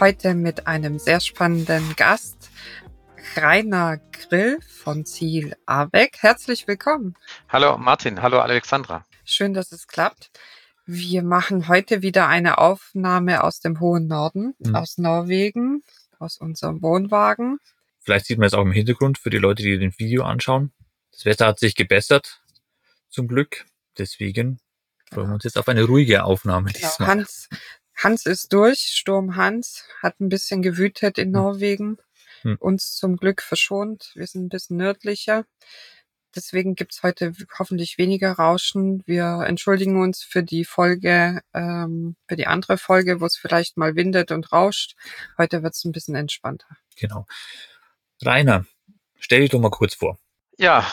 Heute mit einem sehr spannenden Gast, Rainer Grill von Ziel Abeck. Herzlich willkommen. Hallo Martin, hallo Alexandra. Schön, dass es klappt. Wir machen heute wieder eine Aufnahme aus dem hohen Norden, mhm. aus Norwegen, aus unserem Wohnwagen. Vielleicht sieht man es auch im Hintergrund für die Leute, die den Video anschauen. Das Wetter hat sich gebessert, zum Glück. Deswegen freuen wir uns jetzt auf eine ruhige Aufnahme genau. diesmal. Hans, Hans ist durch. Sturm Hans hat ein bisschen gewütet in hm. Norwegen. Hm. Uns zum Glück verschont. Wir sind ein bisschen nördlicher. Deswegen gibt's heute hoffentlich weniger Rauschen. Wir entschuldigen uns für die Folge, ähm, für die andere Folge, wo es vielleicht mal windet und rauscht. Heute wird's ein bisschen entspannter. Genau. Rainer, stell dich doch mal kurz vor. Ja,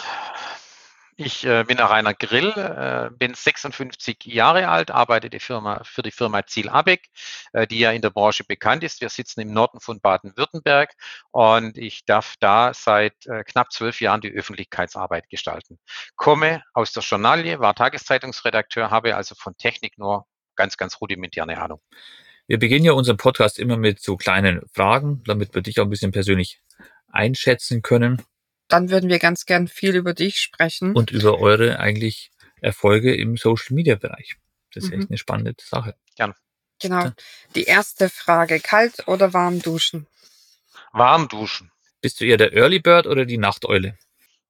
ich äh, bin Rainer Grill, äh, bin 56 Jahre alt, arbeite die Firma, für die Firma Ziel Abeck, äh, die ja in der Branche bekannt ist. Wir sitzen im Norden von Baden-Württemberg und ich darf da seit äh, knapp zwölf Jahren die Öffentlichkeitsarbeit gestalten. Komme aus der Journalie, war Tageszeitungsredakteur, habe also von Technik nur ganz, ganz rudimentäre Ahnung. Wir beginnen ja unseren Podcast immer mit so kleinen Fragen, damit wir dich auch ein bisschen persönlich einschätzen können dann würden wir ganz gern viel über dich sprechen. Und über eure eigentlich Erfolge im Social Media Bereich. Das ist mhm. echt eine spannende Sache. Gern. Genau. Die erste Frage. Kalt oder warm duschen? Warm duschen. Bist du eher der Early Bird oder die Nachteule?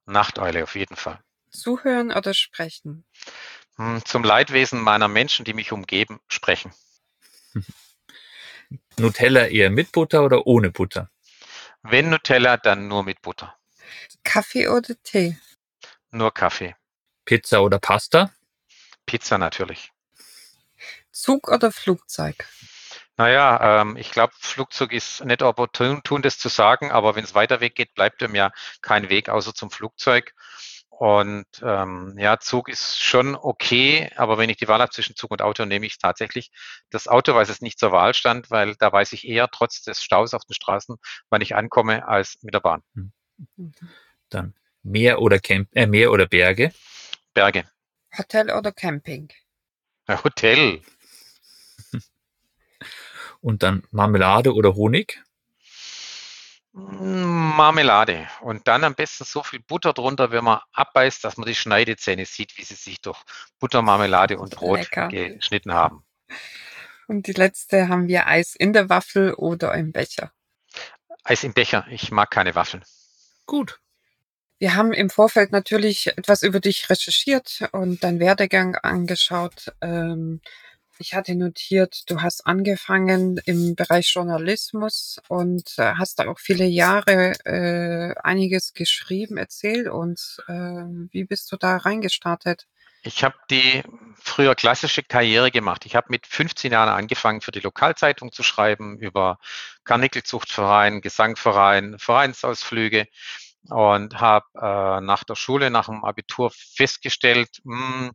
Nachteule auf jeden Fall. Zuhören oder sprechen? Hm, zum Leidwesen meiner Menschen, die mich umgeben, sprechen. Nutella eher mit Butter oder ohne Butter? Wenn Nutella, dann nur mit Butter. Kaffee oder Tee? Nur Kaffee. Pizza oder Pasta? Pizza natürlich. Zug oder Flugzeug? Naja, ähm, ich glaube, Flugzeug ist nicht opportun, das zu sagen, aber wenn es weiter weg geht, bleibt ihm ja kein Weg außer zum Flugzeug. Und ähm, ja, Zug ist schon okay, aber wenn ich die Wahl habe zwischen Zug und Auto, nehme ich tatsächlich das Auto, weil es nicht zur Wahl stand, weil da weiß ich eher trotz des Staus auf den Straßen, wann ich ankomme, als mit der Bahn. Hm. Dann Meer oder Camp äh, Meer oder Berge? Berge. Hotel oder Camping? Hotel. Und dann Marmelade oder Honig? Marmelade. Und dann am besten so viel Butter drunter, wenn man abbeißt, dass man die Schneidezähne sieht, wie sie sich durch Butter, Marmelade und Brot Lecker. geschnitten haben. Und die letzte haben wir Eis in der Waffel oder im Becher. Eis im Becher. Ich mag keine Waffeln. Gut. Wir haben im Vorfeld natürlich etwas über dich recherchiert und deinen Werdegang angeschaut. Ähm, ich hatte notiert, du hast angefangen im Bereich Journalismus und äh, hast da auch viele Jahre äh, einiges geschrieben. Erzähl uns, äh, wie bist du da reingestartet? Ich habe die früher klassische Karriere gemacht. Ich habe mit 15 Jahren angefangen, für die Lokalzeitung zu schreiben, über Karnickelzuchtverein, Gesangverein, Vereinsausflüge und habe äh, nach der Schule, nach dem Abitur festgestellt, mh, hm,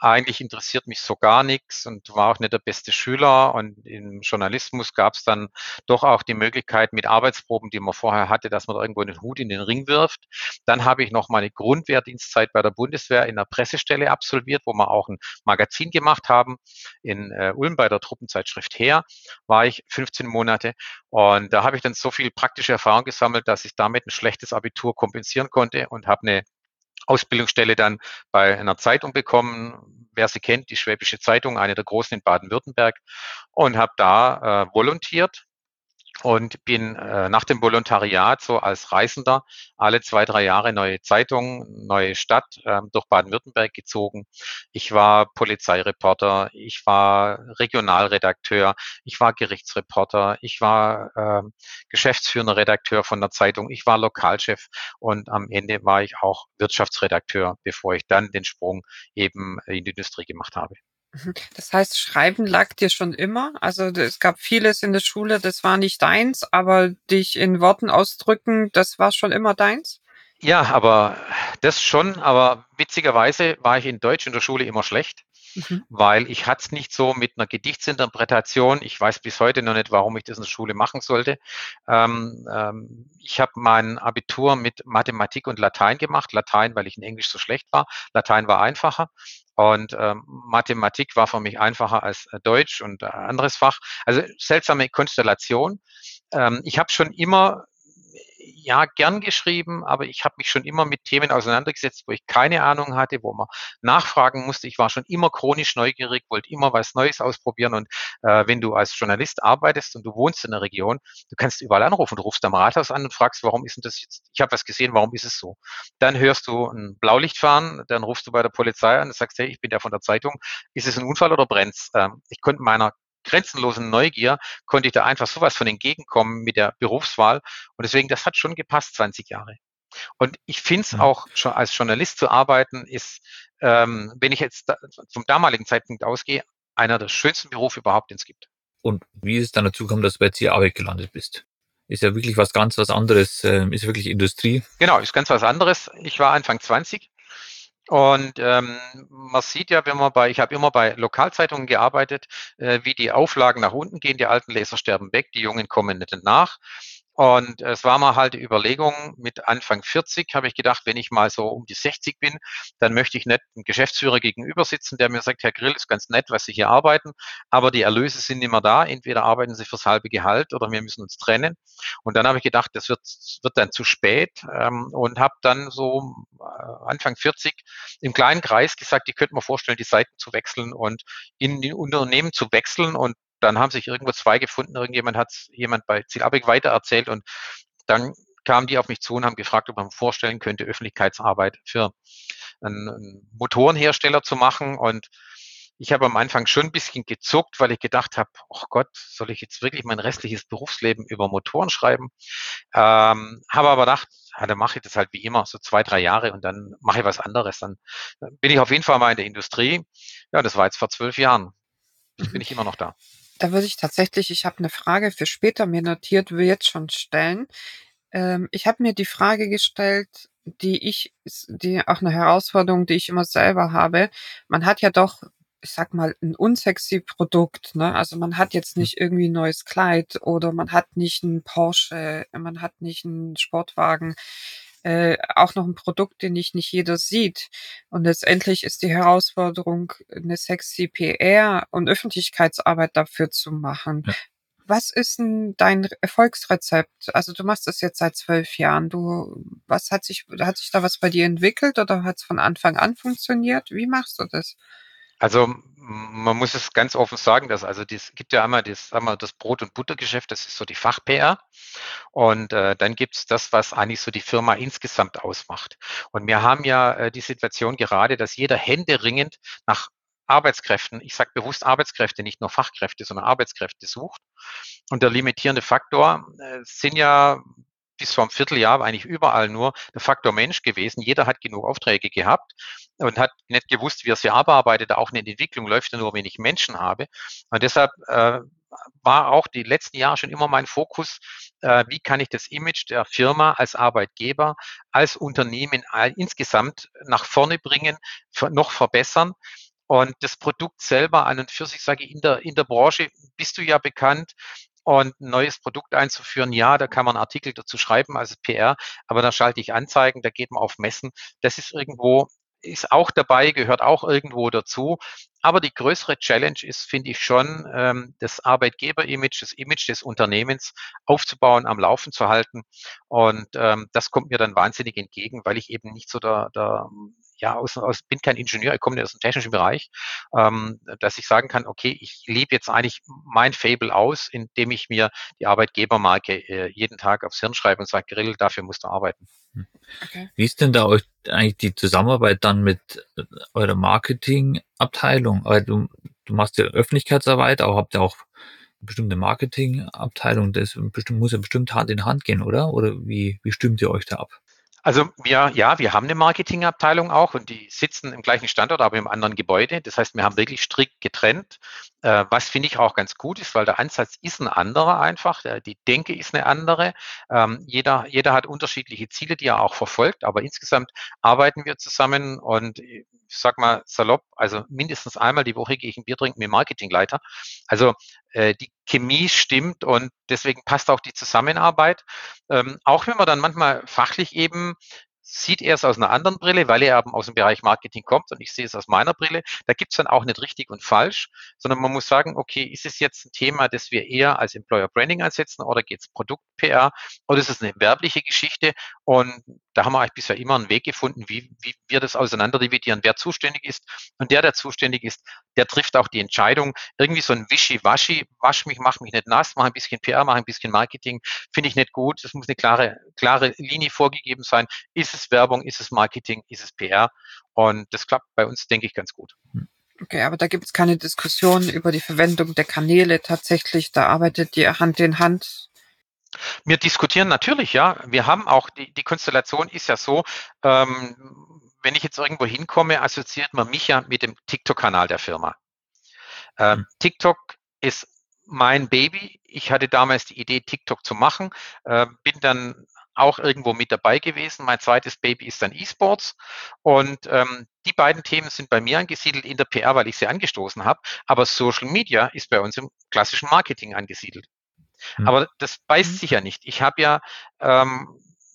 eigentlich interessiert mich so gar nichts und war auch nicht der beste Schüler. Und im Journalismus gab es dann doch auch die Möglichkeit mit Arbeitsproben, die man vorher hatte, dass man irgendwo einen Hut in den Ring wirft. Dann habe ich noch meine Grundwehrdienstzeit bei der Bundeswehr in der Pressestelle absolviert, wo wir auch ein Magazin gemacht haben. In äh, Ulm bei der Truppenzeitschrift Her war ich 15 Monate. Und da habe ich dann so viel praktische Erfahrung gesammelt, dass ich damit ein schlechtes Abitur kompensieren konnte und habe eine Ausbildungsstelle dann bei einer Zeitung bekommen, wer sie kennt, die Schwäbische Zeitung, eine der großen in Baden-Württemberg, und habe da äh, volontiert und bin äh, nach dem Volontariat so als Reisender alle zwei, drei Jahre neue Zeitung, neue Stadt äh, durch Baden-Württemberg gezogen. Ich war Polizeireporter, ich war Regionalredakteur, ich war Gerichtsreporter, ich war äh, geschäftsführender Redakteur von der Zeitung, ich war Lokalchef und am Ende war ich auch Wirtschaftsredakteur, bevor ich dann den Sprung eben in die Industrie gemacht habe. Mhm. Das heißt, Schreiben lag dir schon immer? Also es gab vieles in der Schule, das war nicht deins, aber dich in Worten ausdrücken, das war schon immer deins? Ja, aber das schon, aber witzigerweise war ich in Deutsch in der Schule immer schlecht. Mhm. weil ich hatte es nicht so mit einer Gedichtsinterpretation. Ich weiß bis heute noch nicht, warum ich das in der Schule machen sollte. Ähm, ähm, ich habe mein Abitur mit Mathematik und Latein gemacht. Latein, weil ich in Englisch so schlecht war. Latein war einfacher. Und ähm, Mathematik war für mich einfacher als äh, Deutsch und äh, anderes Fach. Also seltsame Konstellation. Ähm, ich habe schon immer ja, gern geschrieben, aber ich habe mich schon immer mit Themen auseinandergesetzt, wo ich keine Ahnung hatte, wo man nachfragen musste. Ich war schon immer chronisch neugierig, wollte immer was Neues ausprobieren. Und äh, wenn du als Journalist arbeitest und du wohnst in der Region, du kannst überall anrufen. Du rufst am Rathaus an und fragst, warum ist denn das jetzt? Ich habe was gesehen, warum ist es so? Dann hörst du ein Blaulicht fahren, dann rufst du bei der Polizei an und sagst, hey, ich bin der von der Zeitung. Ist es ein Unfall oder brennt's? Ähm, ich konnte meiner grenzenlosen Neugier konnte ich da einfach sowas von entgegenkommen mit der Berufswahl. Und deswegen, das hat schon gepasst, 20 Jahre. Und ich finde es auch schon als Journalist zu arbeiten, ist, ähm, wenn ich jetzt da, vom damaligen Zeitpunkt ausgehe, einer der schönsten Berufe überhaupt, den es gibt. Und wie ist es dann dazu gekommen, dass du bei CIA Arbeit gelandet bist? Ist ja wirklich was ganz was anderes, äh, ist wirklich Industrie. Genau, ist ganz was anderes. Ich war Anfang 20 und ähm, man sieht ja, wenn man bei, ich habe immer bei Lokalzeitungen gearbeitet, äh, wie die Auflagen nach unten gehen, die alten Leser sterben weg, die Jungen kommen nicht nach. Und es war mal halt die Überlegung, mit Anfang 40 habe ich gedacht, wenn ich mal so um die 60 bin, dann möchte ich nicht einem Geschäftsführer gegenüber sitzen, der mir sagt, Herr Grill, ist ganz nett, was Sie hier arbeiten, aber die Erlöse sind immer da. Entweder arbeiten Sie fürs halbe Gehalt oder wir müssen uns trennen. Und dann habe ich gedacht, das wird, wird dann zu spät ähm, und habe dann so äh, Anfang 40 im kleinen Kreis gesagt, ich könnte mir vorstellen, die Seiten zu wechseln und in die Unternehmen zu wechseln und dann haben sich irgendwo zwei gefunden, irgendjemand hat jemand bei Zielabig weitererzählt und dann kamen die auf mich zu und haben gefragt, ob man vorstellen könnte, Öffentlichkeitsarbeit für einen Motorenhersteller zu machen. Und ich habe am Anfang schon ein bisschen gezuckt, weil ich gedacht habe, oh Gott, soll ich jetzt wirklich mein restliches Berufsleben über Motoren schreiben? Ähm, habe aber gedacht, ja, dann mache ich das halt wie immer, so zwei, drei Jahre und dann mache ich was anderes. Dann bin ich auf jeden Fall mal in der Industrie. Ja, das war jetzt vor zwölf Jahren. Ich bin ich immer noch da. Da würde ich tatsächlich, ich habe eine Frage für später mir notiert, will jetzt schon stellen. Ähm, ich habe mir die Frage gestellt, die ich, die auch eine Herausforderung, die ich immer selber habe. Man hat ja doch, ich sag mal, ein unsexy Produkt, ne? Also man hat jetzt hm. nicht irgendwie ein neues Kleid oder man hat nicht einen Porsche, man hat nicht einen Sportwagen äh, auch noch ein Produkt, den nicht nicht jeder sieht. Und letztendlich ist die Herausforderung, eine sexy PR und Öffentlichkeitsarbeit dafür zu machen. Ja. Was ist denn dein Erfolgsrezept? Also du machst das jetzt seit zwölf Jahren. Du, was hat sich, hat sich da was bei dir entwickelt oder hat es von Anfang an funktioniert? Wie machst du das? Also man muss es ganz offen sagen, dass also es gibt ja einmal das, einmal das Brot- und Buttergeschäft, das ist so die Fach-PR. Und äh, dann gibt es das, was eigentlich so die Firma insgesamt ausmacht. Und wir haben ja äh, die Situation gerade, dass jeder händeringend nach Arbeitskräften, ich sage bewusst Arbeitskräfte, nicht nur Fachkräfte, sondern Arbeitskräfte sucht. Und der limitierende Faktor äh, sind ja bis vor einem Vierteljahr eigentlich überall nur der Faktor Mensch gewesen. Jeder hat genug Aufträge gehabt und hat nicht gewusst, wie er sie abarbeitet. Auch eine Entwicklung läuft ja nur, wenn ich Menschen habe. Und deshalb äh, war auch die letzten Jahre schon immer mein Fokus, äh, wie kann ich das Image der Firma als Arbeitgeber, als Unternehmen all, insgesamt nach vorne bringen, noch verbessern. Und das Produkt selber an und für sich, sage ich, in der, in der Branche bist du ja bekannt und ein neues Produkt einzuführen, ja, da kann man Artikel dazu schreiben als PR, aber da schalte ich Anzeigen, da geht man auf Messen. Das ist irgendwo, ist auch dabei, gehört auch irgendwo dazu. Aber die größere Challenge ist, finde ich schon, ähm, das Arbeitgeber-Image, das Image des Unternehmens aufzubauen, am Laufen zu halten. Und ähm, das kommt mir dann wahnsinnig entgegen, weil ich eben nicht so der, der ja, aus, aus, bin kein Ingenieur, ich komme aus dem technischen Bereich, ähm, dass ich sagen kann, okay, ich lebe jetzt eigentlich mein Fable aus, indem ich mir die Arbeitgebermarke äh, jeden Tag aufs Hirn schreibe und sage, Grill, dafür musst du arbeiten. Hm. Okay. Wie ist denn da euch eigentlich die Zusammenarbeit dann mit äh, eurer Marketingabteilung? Weil du, du machst ja Öffentlichkeitsarbeit, aber habt ihr auch eine bestimmte Marketingabteilung, das bestimmt, muss ja bestimmt Hand in Hand gehen, oder? Oder wie, wie stimmt ihr euch da ab? Also wir, ja, wir haben eine Marketingabteilung auch und die sitzen im gleichen Standort, aber im anderen Gebäude. Das heißt, wir haben wirklich strikt getrennt, äh, was finde ich auch ganz gut ist, weil der Ansatz ist ein anderer einfach. Die Denke ist eine andere. Ähm, jeder, jeder hat unterschiedliche Ziele, die er auch verfolgt, aber insgesamt arbeiten wir zusammen und ich sag mal salopp, also mindestens einmal die Woche gehe ich ein Bier trinken mit Marketingleiter. Also äh, die Chemie stimmt und deswegen passt auch die Zusammenarbeit. Ähm, auch wenn man dann manchmal fachlich eben sieht er es aus einer anderen Brille, weil er eben aus dem Bereich Marketing kommt und ich sehe es aus meiner Brille. Da gibt es dann auch nicht richtig und falsch, sondern man muss sagen, okay, ist es jetzt ein Thema, das wir eher als Employer Branding einsetzen oder geht es Produkt-PR oder ist es eine werbliche Geschichte? Und da haben wir eigentlich bisher immer einen Weg gefunden, wie, wie wir das auseinanderdividieren, wer zuständig ist. Und der, der zuständig ist, der trifft auch die Entscheidung. Irgendwie so ein Wischi-Waschi, wasch mich, mach mich nicht nass, mach ein bisschen PR, mach ein bisschen Marketing, finde ich nicht gut. Es muss eine klare, klare Linie vorgegeben sein. Ist es Werbung, ist es Marketing, ist es PR? Und das klappt bei uns, denke ich, ganz gut. Okay, aber da gibt es keine Diskussion über die Verwendung der Kanäle tatsächlich. Da arbeitet ihr Hand in Hand wir diskutieren natürlich, ja. Wir haben auch, die, die Konstellation ist ja so, ähm, wenn ich jetzt irgendwo hinkomme, assoziiert man mich ja mit dem TikTok-Kanal der Firma. Ähm, mhm. TikTok ist mein Baby. Ich hatte damals die Idee, TikTok zu machen, äh, bin dann auch irgendwo mit dabei gewesen. Mein zweites Baby ist dann E-Sports und ähm, die beiden Themen sind bei mir angesiedelt in der PR, weil ich sie angestoßen habe. Aber Social Media ist bei uns im klassischen Marketing angesiedelt. Aber das beißt mhm. sich ja nicht. Ich habe ja ähm,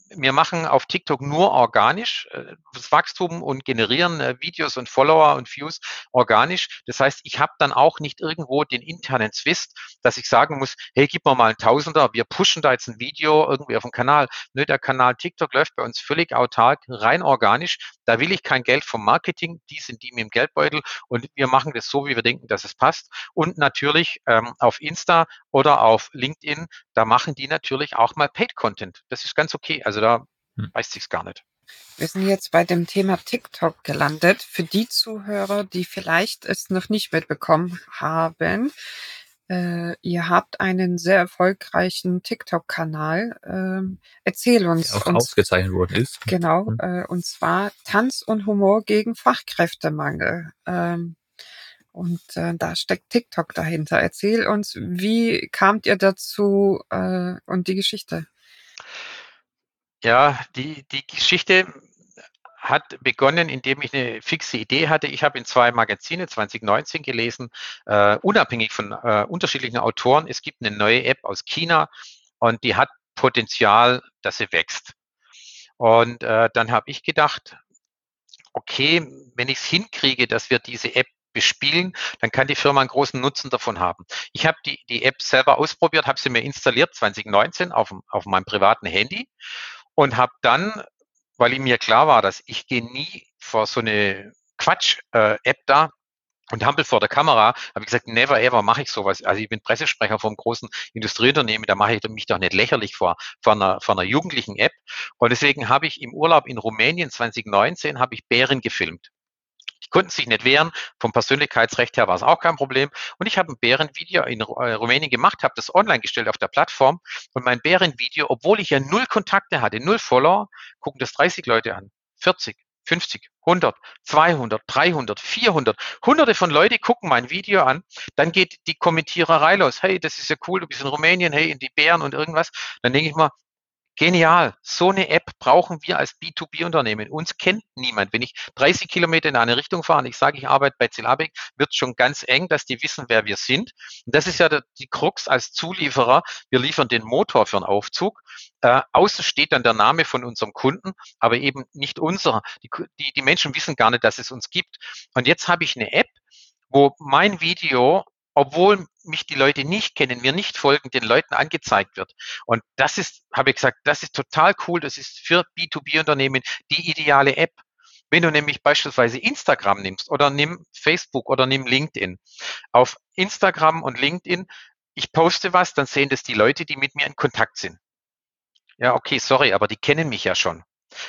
wir machen auf TikTok nur organisch äh, das Wachstum und generieren äh, Videos und Follower und Views organisch. Das heißt, ich habe dann auch nicht irgendwo den internen Zwist, dass ich sagen muss, hey, gib mir mal einen Tausender, wir pushen da jetzt ein Video irgendwie auf dem Kanal. Nö, der Kanal TikTok läuft bei uns völlig autark, rein organisch. Da will ich kein Geld vom Marketing, die sind die mit dem Geldbeutel und wir machen das so, wie wir denken, dass es passt. Und natürlich ähm, auf Insta oder auf LinkedIn, da machen die natürlich auch mal Paid Content. Das ist ganz okay. Also da hm. weiß sich's gar nicht. Wir sind jetzt bei dem Thema TikTok gelandet. Für die Zuhörer, die vielleicht es noch nicht mitbekommen haben, äh, ihr habt einen sehr erfolgreichen TikTok-Kanal. Ähm, erzähl uns. Der auch uns, ausgezeichnet worden ist. Genau, hm. äh, und zwar Tanz und Humor gegen Fachkräftemangel. Ähm, und äh, da steckt TikTok dahinter. Erzähl uns, wie kamt ihr dazu äh, und die Geschichte? Ja, die, die Geschichte hat begonnen, indem ich eine fixe Idee hatte. Ich habe in zwei Magazine 2019 gelesen, äh, unabhängig von äh, unterschiedlichen Autoren, es gibt eine neue App aus China und die hat Potenzial, dass sie wächst. Und äh, dann habe ich gedacht, okay, wenn ich es hinkriege, dass wir diese App bespielen, dann kann die Firma einen großen Nutzen davon haben. Ich habe die, die App selber ausprobiert, habe sie mir installiert 2019 auf, auf meinem privaten Handy und habe dann, weil mir klar war, dass ich gehe nie vor so eine Quatsch-App äh, da, und hampel vor der Kamera, habe ich gesagt, never ever mache ich sowas. Also ich bin Pressesprecher vom großen Industrieunternehmen, da mache ich mich doch nicht lächerlich vor, vor einer, vor einer jugendlichen App. Und deswegen habe ich im Urlaub in Rumänien 2019, habe ich Bären gefilmt. Konnten sich nicht wehren. Vom Persönlichkeitsrecht her war es auch kein Problem. Und ich habe ein Bärenvideo in äh, Rumänien gemacht, habe das online gestellt auf der Plattform. Und mein Bärenvideo, obwohl ich ja null Kontakte hatte, null Follower, gucken das 30 Leute an, 40, 50, 100, 200, 300, 400, hunderte von Leute gucken mein Video an, dann geht die Kommentiererei los. Hey, das ist ja cool, du bist in Rumänien, hey, in die Bären und irgendwas. Dann denke ich mal, Genial. So eine App brauchen wir als B2B-Unternehmen. Uns kennt niemand. Wenn ich 30 Kilometer in eine Richtung fahre und ich sage, ich arbeite bei Zilabek, wird schon ganz eng, dass die wissen, wer wir sind. Und das ist ja die Krux als Zulieferer. Wir liefern den Motor für einen Aufzug. Äh, außen steht dann der Name von unserem Kunden, aber eben nicht unserer. Die, die, die Menschen wissen gar nicht, dass es uns gibt. Und jetzt habe ich eine App, wo mein Video obwohl mich die Leute nicht kennen, mir nicht folgen, den Leuten angezeigt wird. Und das ist, habe ich gesagt, das ist total cool. Das ist für B2B-Unternehmen die ideale App. Wenn du nämlich beispielsweise Instagram nimmst oder nimm Facebook oder nimm LinkedIn. Auf Instagram und LinkedIn, ich poste was, dann sehen das die Leute, die mit mir in Kontakt sind. Ja, okay, sorry, aber die kennen mich ja schon.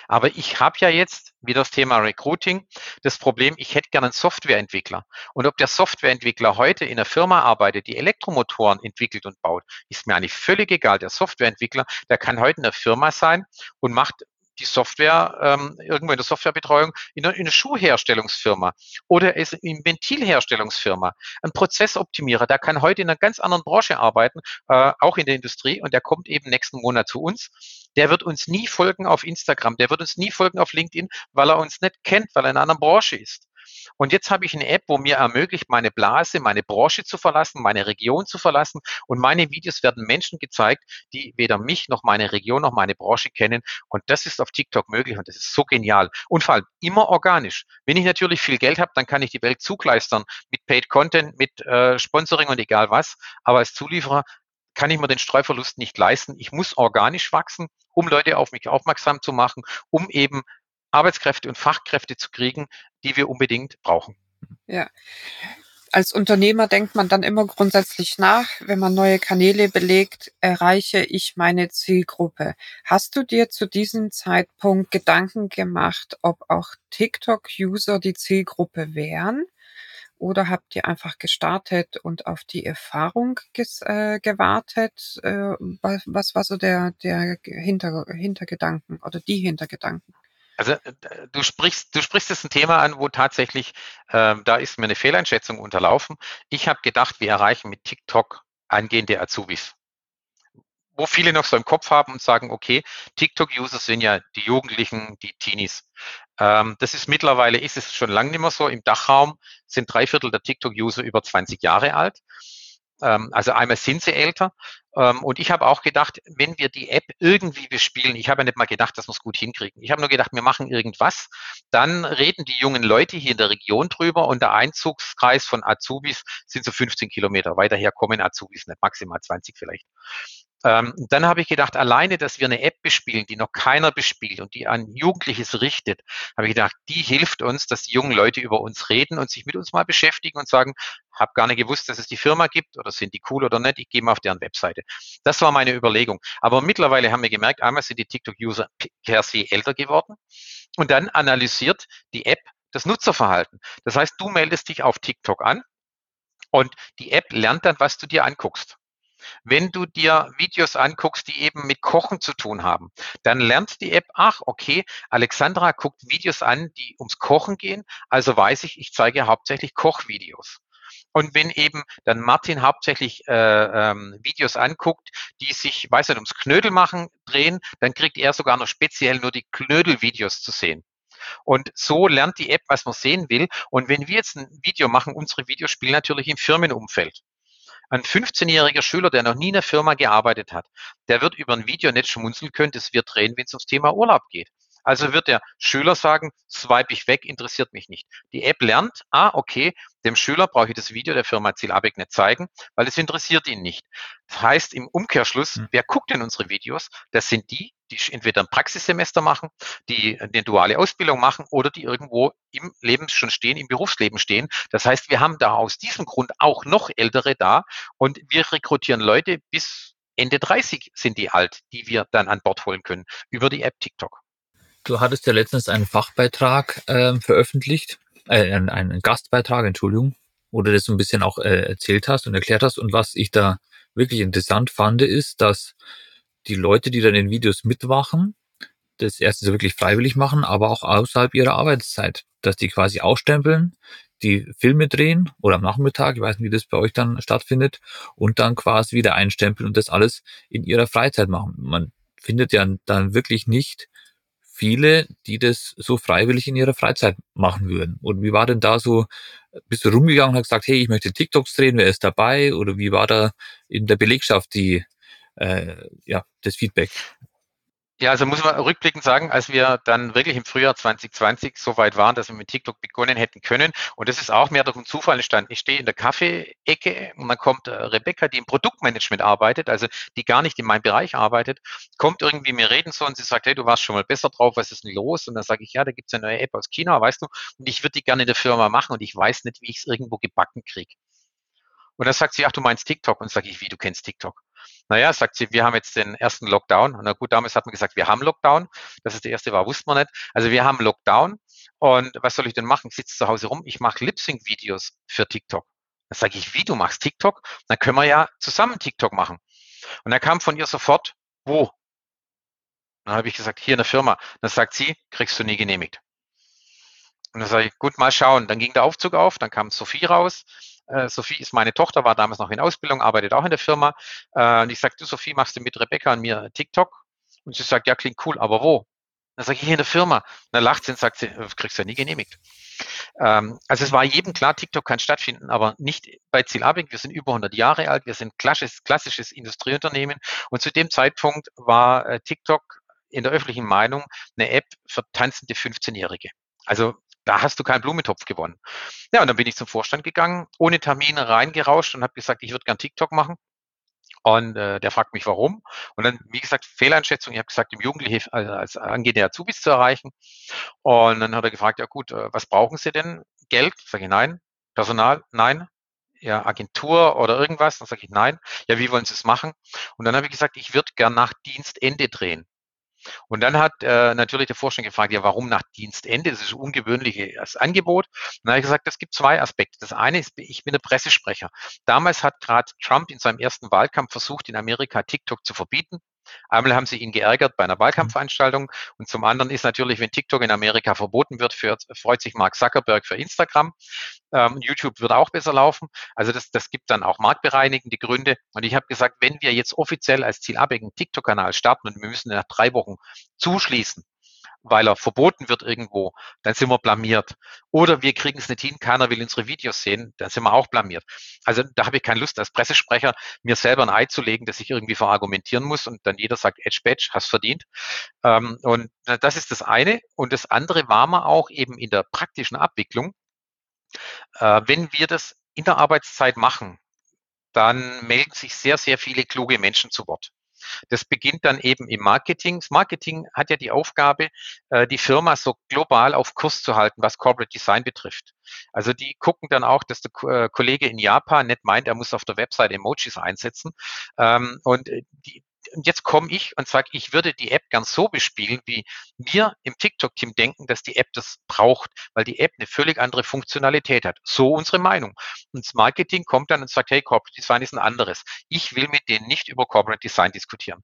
Aber ich habe ja jetzt, wie das Thema Recruiting, das Problem, ich hätte gerne einen Softwareentwickler. Und ob der Softwareentwickler heute in einer Firma arbeitet, die Elektromotoren entwickelt und baut, ist mir eigentlich völlig egal. Der Softwareentwickler, der kann heute in der Firma sein und macht die Software, ähm, irgendwo in der Softwarebetreuung, in einer, in einer Schuhherstellungsfirma oder er ist in Ventilherstellungsfirma, ein Prozessoptimierer, der kann heute in einer ganz anderen Branche arbeiten, äh, auch in der Industrie und der kommt eben nächsten Monat zu uns. Der wird uns nie folgen auf Instagram, der wird uns nie folgen auf LinkedIn, weil er uns nicht kennt, weil er in einer anderen Branche ist. Und jetzt habe ich eine App, wo mir ermöglicht, meine Blase, meine Branche zu verlassen, meine Region zu verlassen. Und meine Videos werden Menschen gezeigt, die weder mich noch meine Region noch meine Branche kennen. Und das ist auf TikTok möglich und das ist so genial. Und vor allem immer organisch. Wenn ich natürlich viel Geld habe, dann kann ich die Welt zugleistern mit Paid Content, mit äh, Sponsoring und egal was. Aber als Zulieferer kann ich mir den Streuverlust nicht leisten. Ich muss organisch wachsen, um Leute auf mich aufmerksam zu machen, um eben Arbeitskräfte und Fachkräfte zu kriegen, die wir unbedingt brauchen. Ja. Als Unternehmer denkt man dann immer grundsätzlich nach, wenn man neue Kanäle belegt, erreiche ich meine Zielgruppe. Hast du dir zu diesem Zeitpunkt Gedanken gemacht, ob auch TikTok-User die Zielgruppe wären? Oder habt ihr einfach gestartet und auf die Erfahrung ges, äh, gewartet? Äh, was, war so der, der Hinter, Hintergedanken oder die Hintergedanken? Also äh, du sprichst, du sprichst jetzt ein Thema an, wo tatsächlich, ähm, da ist mir eine Fehleinschätzung unterlaufen. Ich habe gedacht, wir erreichen mit TikTok angehende Azubis. Wo viele noch so im Kopf haben und sagen, okay, TikTok-User sind ja die Jugendlichen, die Teenies. Ähm, das ist mittlerweile, ist es schon lange nicht mehr so. Im Dachraum sind drei Viertel der TikTok-User über 20 Jahre alt. Ähm, also einmal sind sie älter. Ähm, und ich habe auch gedacht, wenn wir die App irgendwie bespielen, ich habe ja nicht mal gedacht, dass wir es gut hinkriegen. Ich habe nur gedacht, wir machen irgendwas. Dann reden die jungen Leute hier in der Region drüber und der Einzugskreis von Azubis sind so 15 Kilometer. Weiterher kommen Azubis nicht, maximal 20 vielleicht. Ähm, dann habe ich gedacht, alleine, dass wir eine App bespielen, die noch keiner bespielt und die an Jugendliches richtet, habe ich gedacht, die hilft uns, dass die jungen Leute über uns reden und sich mit uns mal beschäftigen und sagen, habe gar nicht gewusst, dass es die Firma gibt oder sind die cool oder nicht, ich gehe mal auf deren Webseite. Das war meine Überlegung. Aber mittlerweile haben wir gemerkt, einmal sind die TikTok-User per se älter geworden und dann analysiert die App das Nutzerverhalten. Das heißt, du meldest dich auf TikTok an und die App lernt dann, was du dir anguckst. Wenn du dir Videos anguckst, die eben mit Kochen zu tun haben, dann lernt die App, ach, okay, Alexandra guckt Videos an, die ums Kochen gehen, also weiß ich, ich zeige hauptsächlich Kochvideos. Und wenn eben dann Martin hauptsächlich äh, ähm, Videos anguckt, die sich, weiß nicht, ums Knödel machen drehen, dann kriegt er sogar noch speziell nur die Knödelvideos zu sehen. Und so lernt die App, was man sehen will. Und wenn wir jetzt ein Video machen, unsere Videos spielen natürlich im Firmenumfeld. Ein 15-jähriger Schüler, der noch nie in einer Firma gearbeitet hat, der wird über ein Video nicht schmunzeln können, das wir drehen, wenn es ums Thema Urlaub geht. Also wird der Schüler sagen, swipe ich weg, interessiert mich nicht. Die App lernt, ah, okay, dem Schüler brauche ich das Video der Firma Zielabek nicht zeigen, weil es interessiert ihn nicht. Das heißt im Umkehrschluss, hm. wer guckt denn unsere Videos? Das sind die, die entweder ein Praxissemester machen, die eine duale Ausbildung machen oder die irgendwo im Leben schon stehen, im Berufsleben stehen. Das heißt, wir haben da aus diesem Grund auch noch Ältere da und wir rekrutieren Leute bis Ende 30 sind die alt, die wir dann an Bord holen können über die App TikTok. Du hattest ja letztens einen Fachbeitrag äh, veröffentlicht, äh, einen, einen Gastbeitrag, Entschuldigung, wo du das so ein bisschen auch äh, erzählt hast und erklärt hast. Und was ich da wirklich interessant fand, ist, dass die Leute, die dann in Videos mitmachen, das erste so wirklich freiwillig machen, aber auch außerhalb ihrer Arbeitszeit, dass die quasi ausstempeln, die Filme drehen oder am Nachmittag, ich weiß nicht, wie das bei euch dann stattfindet, und dann quasi wieder einstempeln und das alles in ihrer Freizeit machen. Man findet ja dann wirklich nicht viele, die das so freiwillig in ihrer Freizeit machen würden. Und wie war denn da so, bist du rumgegangen und hast gesagt, hey, ich möchte TikToks drehen, wer ist dabei? Oder wie war da in der Belegschaft die, äh, ja, das Feedback? Ja, also muss man rückblickend sagen, als wir dann wirklich im Frühjahr 2020 so weit waren, dass wir mit TikTok begonnen hätten können, und das ist auch mehr durch einen Zufall entstanden. Ich stehe in der Kaffee-Ecke und dann kommt äh, Rebecca, die im Produktmanagement arbeitet, also die gar nicht in meinem Bereich arbeitet, kommt irgendwie mir reden so und sie sagt, hey, du warst schon mal besser drauf, was ist denn los? Und dann sage ich, ja, da gibt's eine neue App aus China, weißt du, und ich würde die gerne in der Firma machen und ich weiß nicht, wie ich es irgendwo gebacken kriege. Und dann sagt sie, ach, du meinst TikTok? Und sage ich, wie, du kennst TikTok? Naja, sagt sie, wir haben jetzt den ersten Lockdown. Na gut, damals hat man gesagt, wir haben Lockdown. Dass es der erste war, wusste man nicht. Also wir haben Lockdown. Und was soll ich denn machen? Ich sitze zu Hause rum, ich mache Lip-Sync-Videos für TikTok. Dann sage ich, wie, du machst TikTok? Dann können wir ja zusammen TikTok machen. Und dann kam von ihr sofort, wo? Dann habe ich gesagt, hier in der Firma. Dann sagt sie, kriegst du nie genehmigt. Und dann sage ich, gut, mal schauen. Dann ging der Aufzug auf, dann kam Sophie raus. Äh, Sophie ist meine Tochter, war damals noch in Ausbildung, arbeitet auch in der Firma. Äh, und ich sage, du Sophie, machst du mit Rebecca und mir TikTok? Und sie sagt, ja, klingt cool, aber wo? Dann sage ich, hier in der Firma. Und dann lacht sie und sagt sie, kriegst du ja nie genehmigt. Ähm, also es war jedem klar, TikTok kann stattfinden, aber nicht bei Zielabing. Wir sind über 100 Jahre alt, wir sind klassisches, klassisches Industrieunternehmen und zu dem Zeitpunkt war äh, TikTok in der öffentlichen Meinung eine App für tanzende 15-Jährige. Also da hast du keinen Blumentopf gewonnen. Ja, und dann bin ich zum Vorstand gegangen, ohne Termine reingerauscht und habe gesagt, ich würde gern TikTok machen. Und äh, der fragt mich, warum. Und dann, wie gesagt, Fehleinschätzung. Ich habe gesagt, im Jugendliche also als angehende Azubis zu erreichen. Und dann hat er gefragt, ja gut, äh, was brauchen Sie denn? Geld? Sage ich, nein. Personal? Nein. Ja, Agentur oder irgendwas? Dann sage ich, nein. Ja, wie wollen Sie es machen? Und dann habe ich gesagt, ich würde gern nach Dienstende drehen. Und dann hat äh, natürlich der Vorstand gefragt, ja, warum nach Dienstende? Das ist ein ungewöhnliches Angebot. Und dann habe ich gesagt, es gibt zwei Aspekte. Das eine ist, ich bin der Pressesprecher. Damals hat gerade Trump in seinem ersten Wahlkampf versucht, in Amerika TikTok zu verbieten. Einmal haben sie ihn geärgert bei einer Wahlkampfveranstaltung und zum anderen ist natürlich, wenn TikTok in Amerika verboten wird, für, freut sich Mark Zuckerberg für Instagram. Ähm, YouTube wird auch besser laufen. Also das, das gibt dann auch marktbereinigende Gründe. Und ich habe gesagt, wenn wir jetzt offiziell als Zielabhängigen TikTok-Kanal starten und wir müssen nach drei Wochen zuschließen, weil er verboten wird irgendwo, dann sind wir blamiert. Oder wir kriegen es nicht hin, keiner will unsere Videos sehen, dann sind wir auch blamiert. Also da habe ich keine Lust als Pressesprecher, mir selber ein Ei zu legen, dass ich irgendwie verargumentieren muss und dann jeder sagt, Edge Badge, hast verdient. Ähm, und das ist das eine. Und das andere war man auch eben in der praktischen Abwicklung. Äh, wenn wir das in der Arbeitszeit machen, dann melden sich sehr, sehr viele kluge Menschen zu Wort. Das beginnt dann eben im Marketing. Das Marketing hat ja die Aufgabe, äh, die Firma so global auf Kurs zu halten, was Corporate Design betrifft. Also die gucken dann auch, dass der äh, Kollege in Japan nicht meint, er muss auf der Website Emojis einsetzen. Ähm, und äh, und jetzt komme ich und sage, ich würde die App gern so bespielen, wie wir im TikTok-Team denken, dass die App das braucht, weil die App eine völlig andere Funktionalität hat. So unsere Meinung. Und das Marketing kommt dann und sagt, hey, Corporate Design ist ein anderes. Ich will mit denen nicht über Corporate Design diskutieren.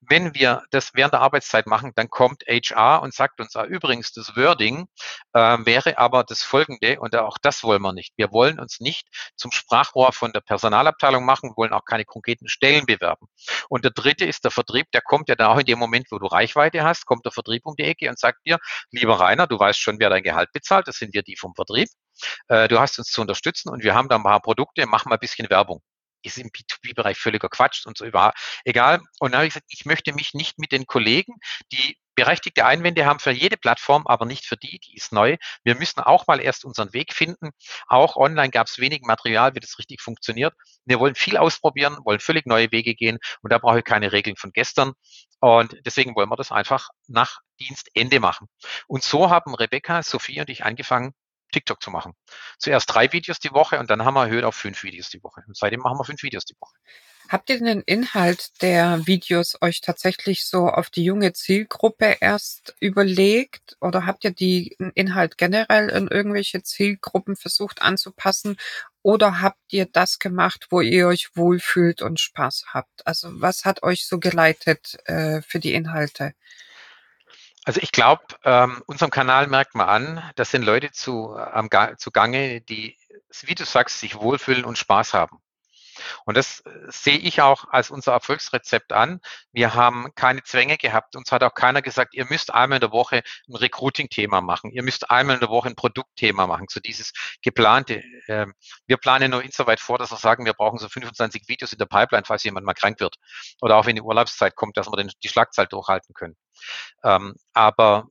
Wenn wir das während der Arbeitszeit machen, dann kommt HR und sagt uns, ah, übrigens, das Wording äh, wäre aber das folgende und auch das wollen wir nicht. Wir wollen uns nicht zum Sprachrohr von der Personalabteilung machen, wollen auch keine konkreten Stellen bewerben. Und der dritte ist der Vertrieb, der kommt ja dann auch in dem Moment, wo du Reichweite hast, kommt der Vertrieb um die Ecke und sagt dir, lieber Rainer, du weißt schon, wer dein Gehalt bezahlt, das sind wir die vom Vertrieb. Äh, du hast uns zu unterstützen und wir haben da ein paar Produkte, mach mal ein bisschen Werbung ist im B2B-Bereich völliger Quatsch und so. Egal. Und dann habe ich gesagt, ich möchte mich nicht mit den Kollegen, die berechtigte Einwände haben für jede Plattform, aber nicht für die, die ist neu. Wir müssen auch mal erst unseren Weg finden. Auch online gab es wenig Material, wie das richtig funktioniert. Wir wollen viel ausprobieren, wollen völlig neue Wege gehen und da brauche ich keine Regeln von gestern. Und deswegen wollen wir das einfach nach Dienstende machen. Und so haben Rebecca, Sophie und ich angefangen, TikTok zu machen. Zuerst drei Videos die Woche und dann haben wir erhöht auf fünf Videos die Woche. Und seitdem machen wir fünf Videos die Woche. Habt ihr den Inhalt der Videos euch tatsächlich so auf die junge Zielgruppe erst überlegt oder habt ihr die Inhalt generell in irgendwelche Zielgruppen versucht anzupassen oder habt ihr das gemacht, wo ihr euch wohlfühlt und Spaß habt? Also was hat euch so geleitet äh, für die Inhalte? Also ich glaube, ähm, unserem Kanal merkt man an, das sind Leute zu, am, zu Gange, die, wie du sagst, sich wohlfühlen und Spaß haben. Und das äh, sehe ich auch als unser Erfolgsrezept an. Wir haben keine Zwänge gehabt. Uns hat auch keiner gesagt, ihr müsst einmal in der Woche ein Recruiting-Thema machen. Ihr müsst einmal in der Woche ein Produktthema machen. So dieses geplante. Äh, wir planen nur insoweit vor, dass wir sagen, wir brauchen so 25 Videos in der Pipeline, falls jemand mal krank wird. Oder auch wenn die Urlaubszeit kommt, dass wir die Schlagzahl durchhalten können. Ähm, aber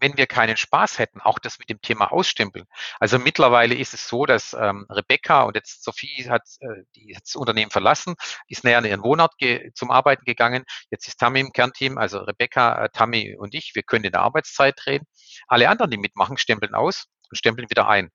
wenn wir keinen Spaß hätten, auch das mit dem Thema Ausstempeln. Also mittlerweile ist es so, dass ähm, Rebecca und jetzt Sophie hat äh, die, das Unternehmen verlassen, ist näher an ihren Wohnort zum Arbeiten gegangen. Jetzt ist Tammy im Kernteam, also Rebecca, äh, Tammy und ich, wir können in der Arbeitszeit drehen. Alle anderen, die mitmachen, stempeln aus und stempeln wieder ein.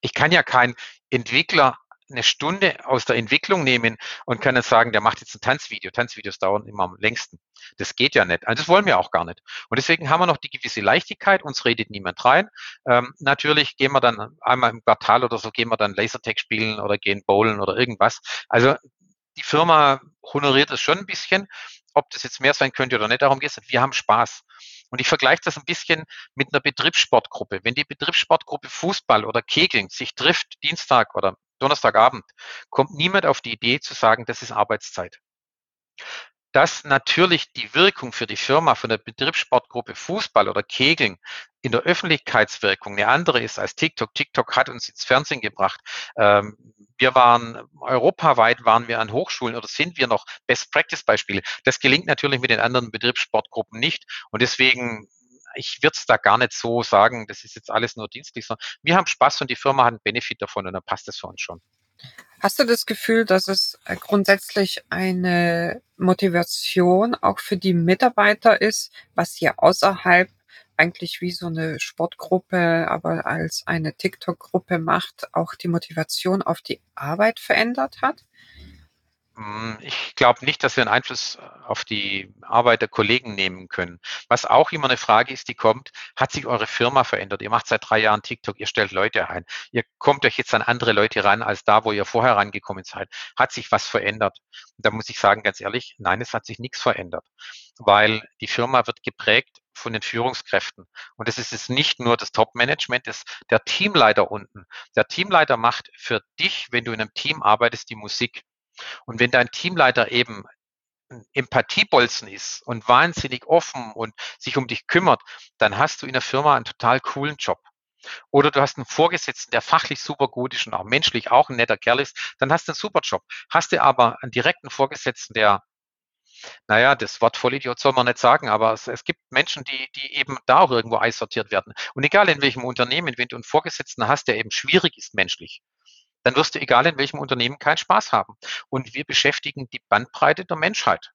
Ich kann ja kein Entwickler eine Stunde aus der Entwicklung nehmen und kann dann sagen, der macht jetzt ein Tanzvideo. Tanzvideos dauern immer am längsten. Das geht ja nicht. Also das wollen wir auch gar nicht. Und deswegen haben wir noch die gewisse Leichtigkeit. Uns redet niemand rein. Ähm, natürlich gehen wir dann einmal im Quartal oder so, gehen wir dann Lasertag spielen oder gehen bowlen oder irgendwas. Also die Firma honoriert es schon ein bisschen, ob das jetzt mehr sein könnte oder nicht, darum geht es. Wir haben Spaß. Und ich vergleiche das ein bisschen mit einer Betriebssportgruppe. Wenn die Betriebssportgruppe Fußball oder Kegeln sich trifft, Dienstag oder Donnerstagabend, kommt niemand auf die Idee zu sagen, das ist Arbeitszeit dass natürlich die Wirkung für die Firma von der Betriebssportgruppe Fußball oder Kegeln in der Öffentlichkeitswirkung eine andere ist als TikTok. TikTok hat uns ins Fernsehen gebracht. Ähm, wir waren europaweit waren wir an Hochschulen oder sind wir noch Best Practice Beispiele. Das gelingt natürlich mit den anderen Betriebssportgruppen nicht und deswegen ich würde es da gar nicht so sagen, das ist jetzt alles nur dienstlich, sondern wir haben Spaß und die Firma hat einen Benefit davon und dann passt das für uns schon. Hast du das Gefühl, dass es äh, grundsätzlich eine Motivation auch für die Mitarbeiter ist, was hier außerhalb eigentlich wie so eine Sportgruppe, aber als eine TikTok-Gruppe macht, auch die Motivation auf die Arbeit verändert hat? Hm, ich glaube nicht, dass wir einen Einfluss auf die Arbeit der Kollegen nehmen können. Was auch immer eine Frage ist, die kommt, hat sich eure Firma verändert? Ihr macht seit drei Jahren TikTok, ihr stellt Leute ein. Ihr kommt euch jetzt an andere Leute ran, als da, wo ihr vorher rangekommen seid. Hat sich was verändert? Und da muss ich sagen, ganz ehrlich, nein, es hat sich nichts verändert, weil die Firma wird geprägt von den Führungskräften. Und es ist jetzt nicht nur das Top-Management, es ist der Teamleiter unten. Der Teamleiter macht für dich, wenn du in einem Team arbeitest, die Musik. Und wenn dein Teamleiter eben ein Empathiebolzen ist und wahnsinnig offen und sich um dich kümmert, dann hast du in der Firma einen total coolen Job. Oder du hast einen Vorgesetzten, der fachlich super gut ist und auch menschlich auch ein netter Kerl ist, dann hast du einen super Job. Hast du aber einen direkten Vorgesetzten, der, naja, das Wort Vollidiot soll man nicht sagen, aber es, es gibt Menschen, die, die eben da auch irgendwo einsortiert werden. Und egal in welchem Unternehmen, wenn du einen Vorgesetzten hast, der eben schwierig ist menschlich, dann wirst du, egal in welchem Unternehmen, keinen Spaß haben. Und wir beschäftigen die Bandbreite der Menschheit.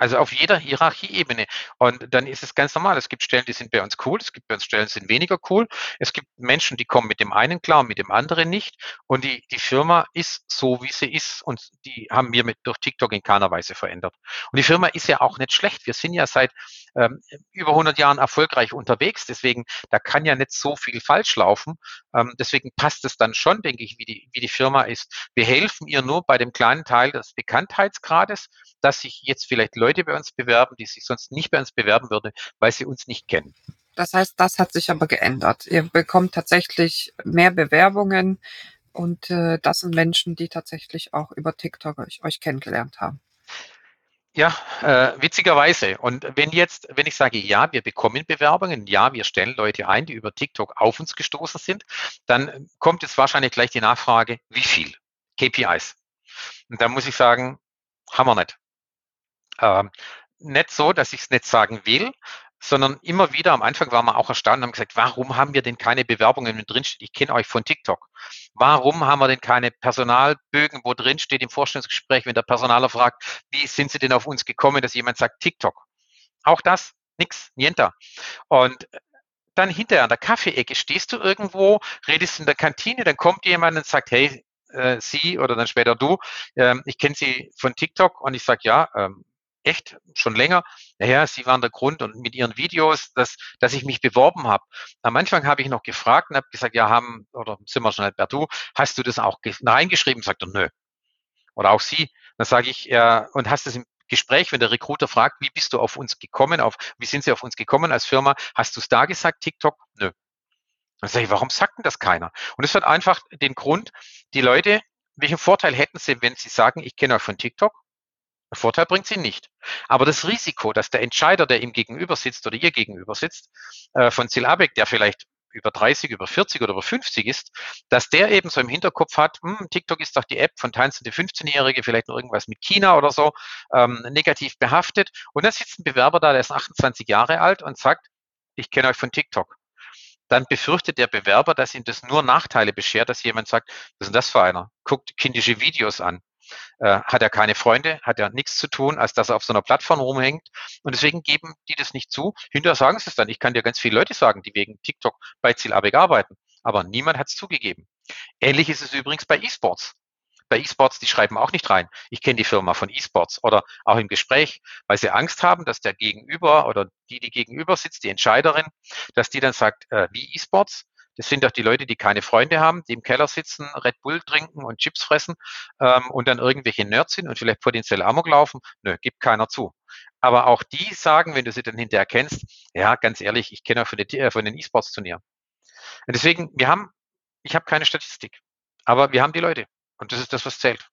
Also auf jeder Hierarchieebene. Und dann ist es ganz normal. Es gibt Stellen, die sind bei uns cool, es gibt bei uns Stellen, die sind weniger cool. Es gibt Menschen, die kommen mit dem einen klar, mit dem anderen nicht. Und die, die Firma ist so, wie sie ist. Und die haben wir mit, durch TikTok in keiner Weise verändert. Und die Firma ist ja auch nicht schlecht. Wir sind ja seit ähm, über 100 Jahren erfolgreich unterwegs. Deswegen, da kann ja nicht so viel falsch laufen. Ähm, deswegen passt es dann schon, denke ich, wie die, wie die Firma ist. Wir helfen ihr nur bei dem kleinen Teil des Bekanntheitsgrades, dass sich jetzt vielleicht Leute Leute bei uns bewerben, die sich sonst nicht bei uns bewerben würden, weil sie uns nicht kennen. Das heißt, das hat sich aber geändert. Ihr bekommt tatsächlich mehr Bewerbungen und äh, das sind Menschen, die tatsächlich auch über TikTok euch, euch kennengelernt haben. Ja, äh, witzigerweise. Und wenn jetzt, wenn ich sage, ja, wir bekommen Bewerbungen, ja, wir stellen Leute ein, die über TikTok auf uns gestoßen sind, dann kommt jetzt wahrscheinlich gleich die Nachfrage, wie viel? KPIs. Und da muss ich sagen, haben wir nicht. Ähm, nicht so, dass ich es nicht sagen will, sondern immer wieder am Anfang waren wir auch erstaunt und haben gesagt, warum haben wir denn keine Bewerbungen mit drinsteht? Ich kenne euch von TikTok. Warum haben wir denn keine Personalbögen, wo drin steht im Vorstellungsgespräch, wenn der Personaler fragt, wie sind Sie denn auf uns gekommen, dass jemand sagt TikTok? Auch das, nix, nienta. Und dann hinterher an der Kaffeeecke stehst du irgendwo, redest in der Kantine, dann kommt jemand und sagt, hey, äh, Sie oder dann später du, ähm, ich kenne Sie von TikTok und ich sage, ja, ähm, echt schon länger, naja, Sie waren der Grund und mit Ihren Videos, dass, dass ich mich beworben habe. Am Anfang habe ich noch gefragt und habe gesagt, ja, haben, oder sind wir schon halt per hast du das auch reingeschrieben? Sagt er, nö. Oder auch Sie. Dann sage ich, ja, und hast es im Gespräch, wenn der Recruiter fragt, wie bist du auf uns gekommen, auf, wie sind Sie auf uns gekommen als Firma, hast du es da gesagt, TikTok? Nö. Dann sage ich, warum sagt denn das keiner? Und es hat einfach den Grund, die Leute, welchen Vorteil hätten sie, wenn sie sagen, ich kenne euch von TikTok? Vorteil bringt sie nicht. Aber das Risiko, dass der Entscheider, der ihm gegenüber sitzt oder ihr gegenüber sitzt, äh, von Zilabek, der vielleicht über 30, über 40 oder über 50 ist, dass der eben so im Hinterkopf hat, hm, TikTok ist doch die App von tanzende 15-Jährige, vielleicht noch irgendwas mit China oder so, ähm, negativ behaftet. Und dann sitzt ein Bewerber da, der ist 28 Jahre alt und sagt, ich kenne euch von TikTok. Dann befürchtet der Bewerber, dass ihm das nur Nachteile beschert, dass jemand sagt, was ist denn das für einer? Guckt kindische Videos an äh, hat er keine Freunde, hat er nichts zu tun, als dass er auf so einer Plattform rumhängt. Und deswegen geben die das nicht zu. Hinterher sagen sie es dann. Ich kann dir ganz viele Leute sagen, die wegen TikTok bei Zielabeg arbeiten. Aber niemand hat es zugegeben. Ähnlich ist es übrigens bei E-Sports. Bei E-Sports, die schreiben auch nicht rein. Ich kenne die Firma von E-Sports oder auch im Gespräch, weil sie Angst haben, dass der Gegenüber oder die, die gegenüber sitzt, die Entscheiderin, dass die dann sagt, äh, wie E-Sports? Das sind doch die Leute, die keine Freunde haben, die im Keller sitzen, Red Bull trinken und Chips fressen ähm, und dann irgendwelche Nerds sind und vielleicht potenziell Amok laufen. Nö, gibt keiner zu. Aber auch die sagen, wenn du sie dann hinterher kennst, ja, ganz ehrlich, ich kenne auch von, den, äh, von den E-Sports-Turnieren. Und deswegen, wir haben, ich habe keine Statistik, aber wir haben die Leute. Und das ist das, was zählt.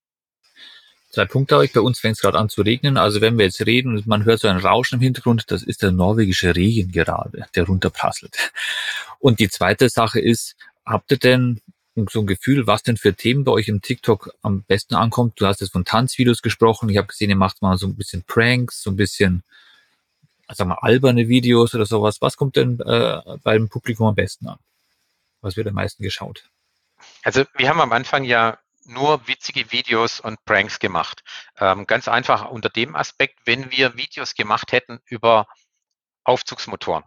Zwei Punkte habe ich. Bei uns fängt es gerade an zu regnen. Also wenn wir jetzt reden und man hört so ein Rauschen im Hintergrund, das ist der norwegische Regen gerade, der runterprasselt. Und die zweite Sache ist, habt ihr denn so ein Gefühl, was denn für Themen bei euch im TikTok am besten ankommt? Du hast jetzt von Tanzvideos gesprochen. Ich habe gesehen, ihr macht mal so ein bisschen Pranks, so ein bisschen, sag mal, alberne Videos oder sowas. Was kommt denn äh, beim Publikum am besten an? Was wird am meisten geschaut? Also wir haben am Anfang ja nur witzige Videos und Pranks gemacht. Ähm, ganz einfach unter dem Aspekt, wenn wir Videos gemacht hätten über Aufzugsmotoren.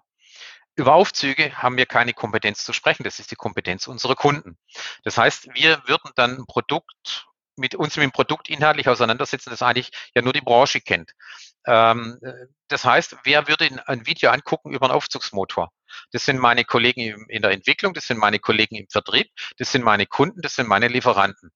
Über Aufzüge haben wir keine Kompetenz zu sprechen. Das ist die Kompetenz unserer Kunden. Das heißt, wir würden dann ein Produkt mit uns mit dem Produkt inhaltlich auseinandersetzen, das eigentlich ja nur die Branche kennt. Ähm, das heißt, wer würde ein Video angucken über einen Aufzugsmotor? Das sind meine Kollegen in der Entwicklung, das sind meine Kollegen im Vertrieb, das sind meine Kunden, das sind meine Lieferanten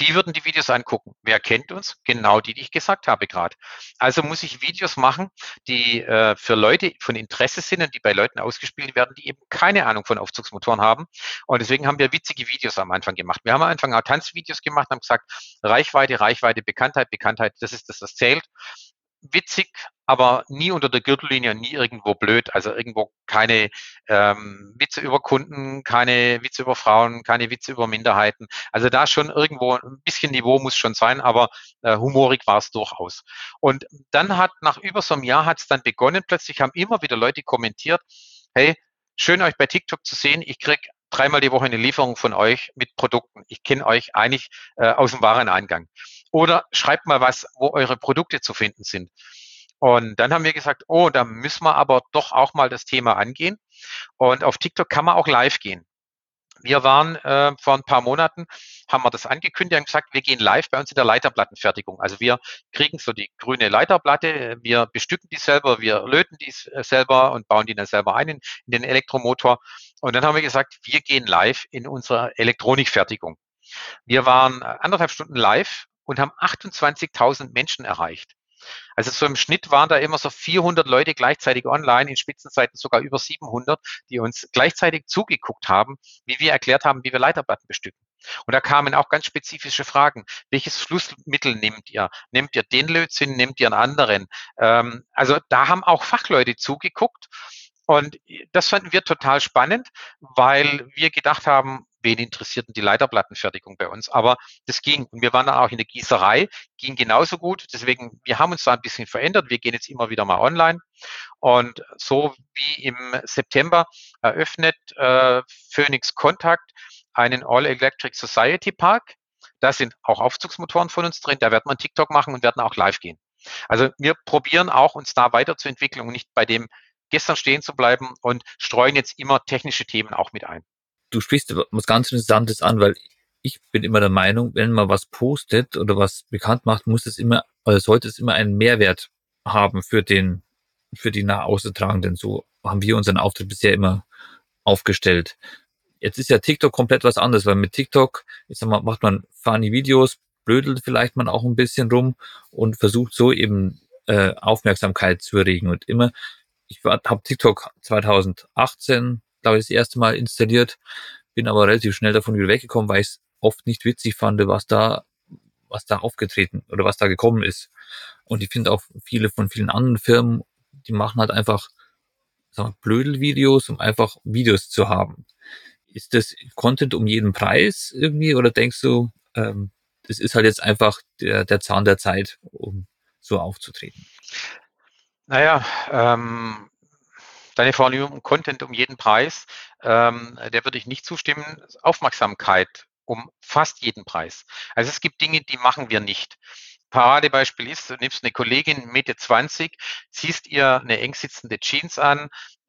die würden die Videos angucken. Wer kennt uns? Genau die, die ich gesagt habe gerade. Also muss ich Videos machen, die äh, für Leute von Interesse sind und die bei Leuten ausgespielt werden, die eben keine Ahnung von Aufzugsmotoren haben. Und deswegen haben wir witzige Videos am Anfang gemacht. Wir haben am Anfang auch Tanzvideos gemacht, haben gesagt, Reichweite, Reichweite, Bekanntheit, Bekanntheit, das ist das, was zählt witzig, aber nie unter der Gürtellinie, nie irgendwo blöd. Also irgendwo keine ähm, Witze über Kunden, keine Witze über Frauen, keine Witze über Minderheiten. Also da schon irgendwo ein bisschen Niveau muss schon sein, aber äh, humorig war es durchaus. Und dann hat nach über so einem Jahr hat es dann begonnen. Plötzlich haben immer wieder Leute kommentiert, hey, schön euch bei TikTok zu sehen. Ich krieg dreimal die Woche eine Lieferung von euch mit Produkten. Ich kenne euch eigentlich äh, aus dem Wareneingang. Oder schreibt mal was, wo eure Produkte zu finden sind. Und dann haben wir gesagt, oh, da müssen wir aber doch auch mal das Thema angehen. Und auf TikTok kann man auch live gehen. Wir waren äh, vor ein paar Monaten, haben wir das angekündigt und gesagt, wir gehen live bei uns in der Leiterplattenfertigung. Also wir kriegen so die grüne Leiterplatte, wir bestücken die selber, wir löten die selber und bauen die dann selber ein in, in den Elektromotor. Und dann haben wir gesagt, wir gehen live in unserer Elektronikfertigung. Wir waren anderthalb Stunden live und haben 28.000 Menschen erreicht. Also so im Schnitt waren da immer so 400 Leute gleichzeitig online, in Spitzenzeiten sogar über 700, die uns gleichzeitig zugeguckt haben, wie wir erklärt haben, wie wir Leiterplatten bestücken. Und da kamen auch ganz spezifische Fragen. Welches Flussmittel nehmt ihr? Nehmt ihr den Lötzinn? Nehmt ihr einen anderen? Ähm, also da haben auch Fachleute zugeguckt. Und das fanden wir total spannend, weil wir gedacht haben, wen interessiert denn die Leiterplattenfertigung bei uns? Aber das ging. Und wir waren dann auch in der Gießerei, ging genauso gut. Deswegen, wir haben uns da ein bisschen verändert. Wir gehen jetzt immer wieder mal online. Und so wie im September eröffnet äh, Phoenix Contact einen All-Electric Society Park. Da sind auch Aufzugsmotoren von uns drin. Da wird man TikTok machen und werden auch live gehen. Also wir probieren auch, uns da weiterzuentwickeln und nicht bei dem gestern stehen zu bleiben und streuen jetzt immer technische Themen auch mit ein du sprichst was ganz Interessantes an, weil ich bin immer der Meinung, wenn man was postet oder was bekannt macht, muss es immer, oder sollte es immer einen Mehrwert haben für den, für die nach außen So haben wir unseren Auftritt bisher immer aufgestellt. Jetzt ist ja TikTok komplett was anderes, weil mit TikTok, mal, macht man funny Videos, blödelt vielleicht man auch ein bisschen rum und versucht so eben äh, Aufmerksamkeit zu erregen. Und immer, ich habe TikTok 2018 glaube ich, das erste Mal installiert, bin aber relativ schnell davon wieder weggekommen, weil ich es oft nicht witzig fand, was da, was da aufgetreten oder was da gekommen ist. Und ich finde auch viele von vielen anderen Firmen, die machen halt einfach sagen um einfach Videos zu haben. Ist das Content um jeden Preis irgendwie oder denkst du, ähm, das ist halt jetzt einfach der, der Zahn der Zeit, um so aufzutreten? Naja, ähm, deine Formulierung Content um jeden Preis, ähm, der würde ich nicht zustimmen. Aufmerksamkeit um fast jeden Preis. Also es gibt Dinge, die machen wir nicht. Paradebeispiel ist, du nimmst eine Kollegin Mitte 20, ziehst ihr eine eng sitzende Jeans an,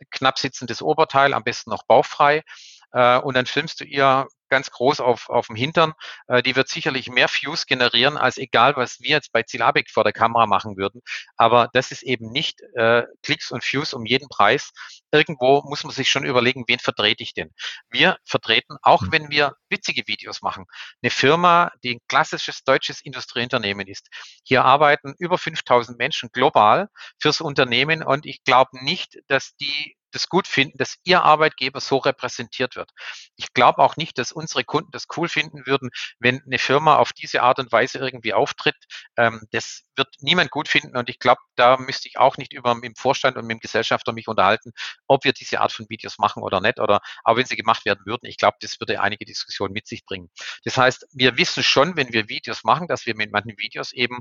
knapp sitzendes Oberteil, am besten noch bauchfrei, äh, und dann filmst du ihr ganz groß auf, auf dem Hintern, äh, die wird sicherlich mehr Views generieren, als egal, was wir jetzt bei Zilabik vor der Kamera machen würden. Aber das ist eben nicht äh, Klicks und Views um jeden Preis. Irgendwo muss man sich schon überlegen, wen vertrete ich denn? Wir vertreten, auch hm. wenn wir witzige Videos machen, eine Firma, die ein klassisches deutsches Industrieunternehmen ist. Hier arbeiten über 5000 Menschen global fürs Unternehmen und ich glaube nicht, dass die das gut finden, dass ihr Arbeitgeber so repräsentiert wird. Ich glaube auch nicht, dass unsere Kunden das cool finden würden, wenn eine Firma auf diese Art und Weise irgendwie auftritt. Ähm, das wird niemand gut finden und ich glaube, da müsste ich auch nicht über mit dem Vorstand und mit dem Gesellschafter mich unterhalten, ob wir diese Art von Videos machen oder nicht oder auch wenn sie gemacht werden würden. Ich glaube, das würde einige Diskussionen mit sich bringen. Das heißt, wir wissen schon, wenn wir Videos machen, dass wir mit manchen Videos eben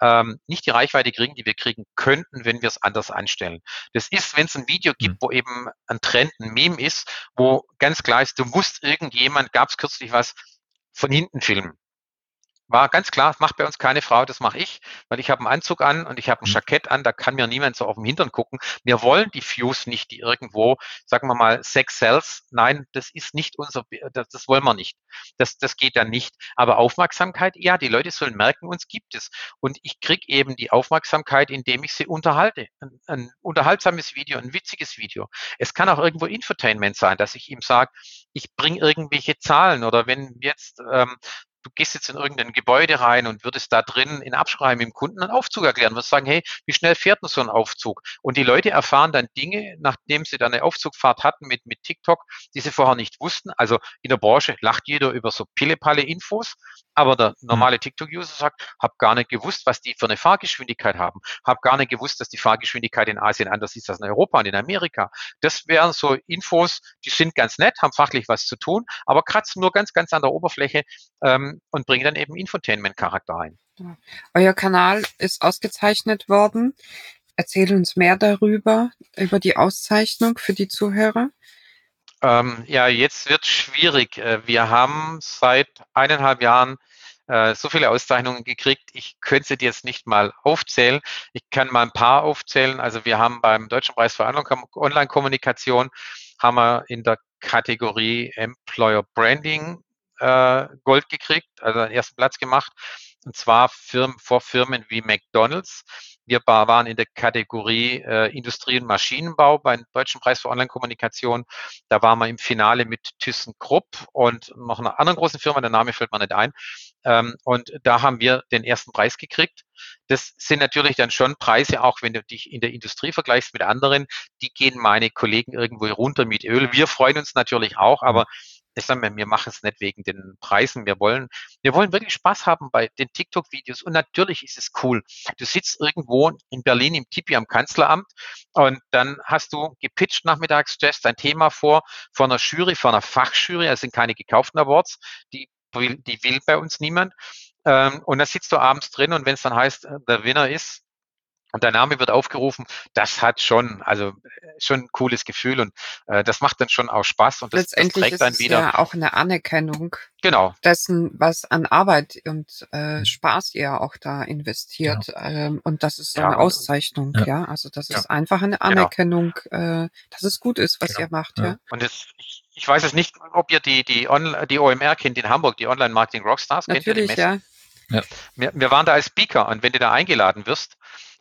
ähm, nicht die Reichweite kriegen, die wir kriegen könnten, wenn wir es anders anstellen. Das ist, wenn es ein Video gibt, hm. wo eben ein Trend, ein Meme ist, wo ganz klar ist, du musst irgendjemand, gab es kürzlich was, von hinten filmen war ganz klar, macht bei uns keine Frau, das mache ich, weil ich habe einen Anzug an und ich habe ein mhm. Jackett an, da kann mir niemand so auf den Hintern gucken. Wir wollen die Views nicht, die irgendwo, sagen wir mal, Sex Cells. Nein, das ist nicht unser, das, das wollen wir nicht. Das, das geht dann nicht. Aber Aufmerksamkeit, ja, die Leute sollen merken, uns gibt es. Und ich kriege eben die Aufmerksamkeit, indem ich sie unterhalte. Ein, ein unterhaltsames Video, ein witziges Video. Es kann auch irgendwo Infotainment sein, dass ich ihm sage, ich bringe irgendwelche Zahlen oder wenn jetzt ähm, du gehst jetzt in irgendein Gebäude rein und würdest da drin in Absprache mit dem Kunden einen Aufzug erklären, würdest sagen, hey, wie schnell fährt denn so ein Aufzug? Und die Leute erfahren dann Dinge, nachdem sie dann eine Aufzugfahrt hatten mit, mit TikTok, die sie vorher nicht wussten. Also in der Branche lacht jeder über so Pille-Palle-Infos, aber der hm. normale TikTok-User sagt, hab gar nicht gewusst, was die für eine Fahrgeschwindigkeit haben, hab gar nicht gewusst, dass die Fahrgeschwindigkeit in Asien anders ist als in Europa und in Amerika. Das wären so Infos, die sind ganz nett, haben fachlich was zu tun, aber kratzen nur ganz, ganz an der Oberfläche ähm, und bringen dann eben Infotainment-Charakter ein. Ja. Euer Kanal ist ausgezeichnet worden. Erzähl uns mehr darüber, über die Auszeichnung für die Zuhörer. Ähm, ja, jetzt wird schwierig. Äh, wir haben seit eineinhalb Jahren äh, so viele Auszeichnungen gekriegt. Ich könnte sie jetzt nicht mal aufzählen. Ich kann mal ein paar aufzählen. Also wir haben beim Deutschen Preis für Online-Kommunikation haben wir in der Kategorie Employer Branding äh, Gold gekriegt, also den ersten Platz gemacht. Und zwar Firmen, vor Firmen wie McDonald's. Wir waren in der Kategorie äh, Industrie- und Maschinenbau beim Deutschen Preis für Online-Kommunikation. Da waren wir im Finale mit ThyssenKrupp und noch einer anderen großen Firma, der Name fällt mir nicht ein. Ähm, und da haben wir den ersten Preis gekriegt. Das sind natürlich dann schon Preise, auch wenn du dich in der Industrie vergleichst mit anderen, die gehen meine Kollegen irgendwo runter mit Öl. Wir freuen uns natürlich auch, aber ich sage mal, wir machen es nicht wegen den Preisen. Wir wollen, wir wollen wirklich Spaß haben bei den TikTok-Videos. Und natürlich ist es cool. Du sitzt irgendwo in Berlin im Tipi am Kanzleramt und dann hast du gepitcht nachmittags, stellst dein Thema vor, von einer Jury, von einer Fachjury. Es sind keine gekauften Awards. Die will, die will bei uns niemand. Ähm, und dann sitzt du abends drin und wenn es dann heißt, äh, der Winner ist und dein Name wird aufgerufen, das hat schon, also schon ein cooles Gefühl und äh, das macht dann schon auch Spaß und das, Letztendlich das trägt dann wieder. ja auch eine Anerkennung genau. dessen, was an Arbeit und äh, mhm. Spaß ihr auch da investiert. Ja. Ähm, und das ist ja, eine Auszeichnung, ja. ja. Also das ist einfach eine genau. Anerkennung, genau. äh, dass es gut ist, was genau. ihr macht, ja. Und das, ich, ich weiß es nicht, ob ihr die, die, die OMR kennt in Hamburg, die Online Marketing Rockstars. Natürlich, ja. Ja. Wir, wir waren da als Speaker und wenn du da eingeladen wirst,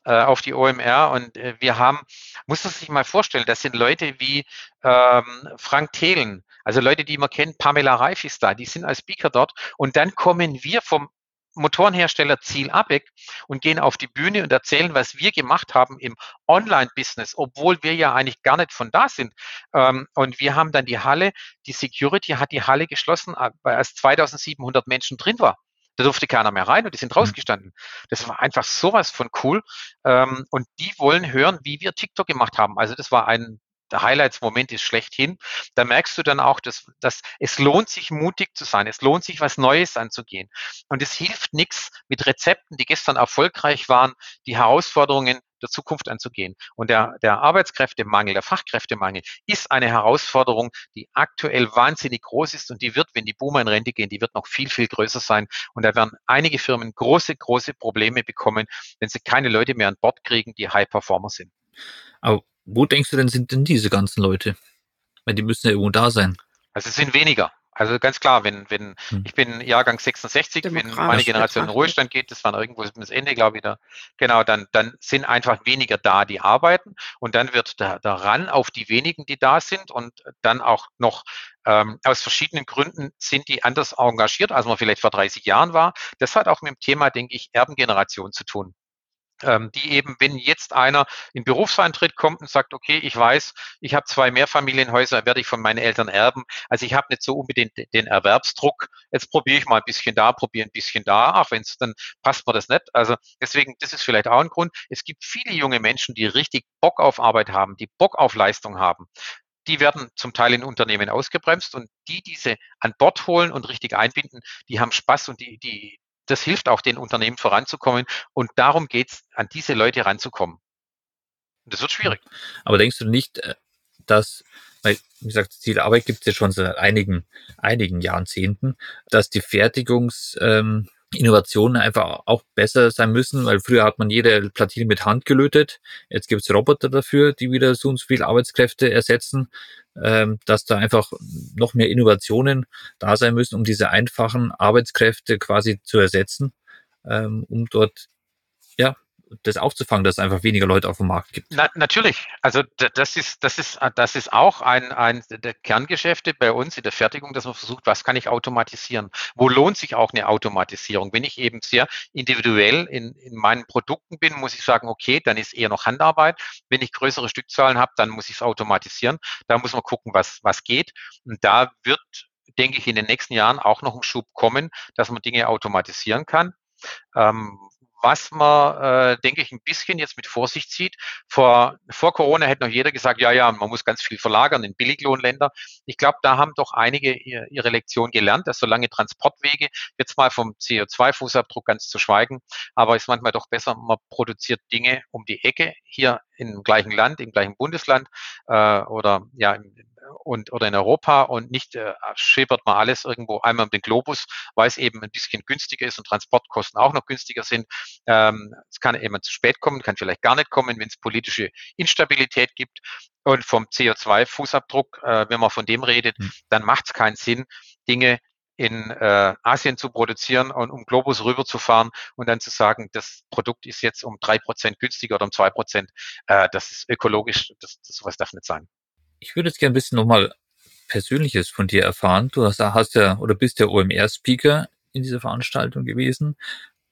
äh, auf die OMR und äh, wir haben, muss man sich mal vorstellen, das sind Leute wie ähm, Frank Thelen, also Leute, die man kennt, Pamela Reif ist da, die sind als Speaker dort und dann kommen wir vom Motorenhersteller Ziel Abeck und gehen auf die Bühne und erzählen, was wir gemacht haben im Online-Business, obwohl wir ja eigentlich gar nicht von da sind. Ähm, und wir haben dann die Halle, die Security hat die Halle geschlossen, äh, als 2700 Menschen drin war. Da durfte keiner mehr rein und die sind mhm. rausgestanden. Das war einfach sowas von cool. Ähm, und die wollen hören, wie wir TikTok gemacht haben. Also das war ein der Highlights-Moment ist schlechthin. Da merkst du dann auch, dass, dass es lohnt sich, mutig zu sein. Es lohnt sich, was Neues anzugehen. Und es hilft nichts mit Rezepten, die gestern erfolgreich waren, die Herausforderungen der Zukunft anzugehen. Und der, der Arbeitskräftemangel, der Fachkräftemangel ist eine Herausforderung, die aktuell wahnsinnig groß ist und die wird, wenn die Boomer in Rente gehen, die wird noch viel, viel größer sein. Und da werden einige Firmen große, große Probleme bekommen, wenn sie keine Leute mehr an Bord kriegen, die High Performer sind. Aber wo denkst du denn, sind denn diese ganzen Leute? Weil die müssen ja irgendwo da sein. Also es sind weniger. Also ganz klar, wenn, wenn, hm. ich bin Jahrgang 66, wenn meine Generation in Ruhestand geht, das war irgendwo das Ende, glaube ich, da, genau, dann, dann sind einfach weniger da, die arbeiten und dann wird der, der Ran auf die wenigen, die da sind und dann auch noch ähm, aus verschiedenen Gründen sind die anders engagiert, als man vielleicht vor 30 Jahren war. Das hat auch mit dem Thema, denke ich, Erbengeneration zu tun die eben, wenn jetzt einer in Berufseintritt kommt und sagt, okay, ich weiß, ich habe zwei Mehrfamilienhäuser, werde ich von meinen Eltern erben. Also ich habe nicht so unbedingt den Erwerbsdruck. Jetzt probiere ich mal ein bisschen da, probiere ein bisschen da. Ach, wenn es dann passt mir das nicht. Also deswegen, das ist vielleicht auch ein Grund. Es gibt viele junge Menschen, die richtig Bock auf Arbeit haben, die Bock auf Leistung haben die werden zum Teil in Unternehmen ausgebremst und die diese an Bord holen und richtig einbinden, die haben Spaß und die, die, das hilft auch den Unternehmen voranzukommen. Und darum geht es, an diese Leute ranzukommen. Und das wird schwierig. Aber denkst du nicht, äh, dass, weil, wie gesagt, Zielarbeit gibt es ja schon seit einigen, einigen Jahrzehnten, dass die Fertigungs, ähm, Innovationen einfach auch besser sein müssen, weil früher hat man jede Platine mit Hand gelötet. Jetzt gibt es Roboter dafür, die wieder so und so viel Arbeitskräfte ersetzen, ähm, dass da einfach noch mehr Innovationen da sein müssen, um diese einfachen Arbeitskräfte quasi zu ersetzen, ähm, um dort ja das aufzufangen, dass es einfach weniger Leute auf dem Markt gibt. Na, natürlich. Also das ist, das ist, das ist auch ein, ein der Kerngeschäfte bei uns in der Fertigung, dass man versucht, was kann ich automatisieren? Wo lohnt sich auch eine Automatisierung? Wenn ich eben sehr individuell in, in meinen Produkten bin, muss ich sagen, okay, dann ist eher noch Handarbeit. Wenn ich größere Stückzahlen habe, dann muss ich es automatisieren. Da muss man gucken, was, was geht. Und da wird denke ich, in den nächsten Jahren auch noch ein Schub kommen, dass man Dinge automatisieren kann. Ähm, was man, äh, denke ich, ein bisschen jetzt mit Vorsicht sieht. Vor, vor Corona hätte noch jeder gesagt, ja, ja, man muss ganz viel verlagern in Billiglohnländer. Ich glaube, da haben doch einige ihre Lektion gelernt, dass solange Transportwege, jetzt mal vom CO2-Fußabdruck ganz zu schweigen, aber ist manchmal doch besser, man produziert Dinge um die Ecke hier im gleichen Land, im gleichen Bundesland äh, oder ja, und oder in Europa und nicht äh, schippert man alles irgendwo einmal um den Globus, weil es eben ein bisschen günstiger ist und Transportkosten auch noch günstiger sind. Ähm, es kann eben zu spät kommen, kann vielleicht gar nicht kommen, wenn es politische Instabilität gibt. Und vom CO2-Fußabdruck, äh, wenn man von dem redet, mhm. dann macht es keinen Sinn, Dinge in äh, Asien zu produzieren und um Globus rüberzufahren und dann zu sagen, das Produkt ist jetzt um drei Prozent günstiger oder um zwei Prozent. Äh, das ist ökologisch, das, das sowas darf nicht sein. Ich würde jetzt gerne ein bisschen nochmal Persönliches von dir erfahren. Du hast, hast ja oder bist ja OMR-Speaker in dieser Veranstaltung gewesen.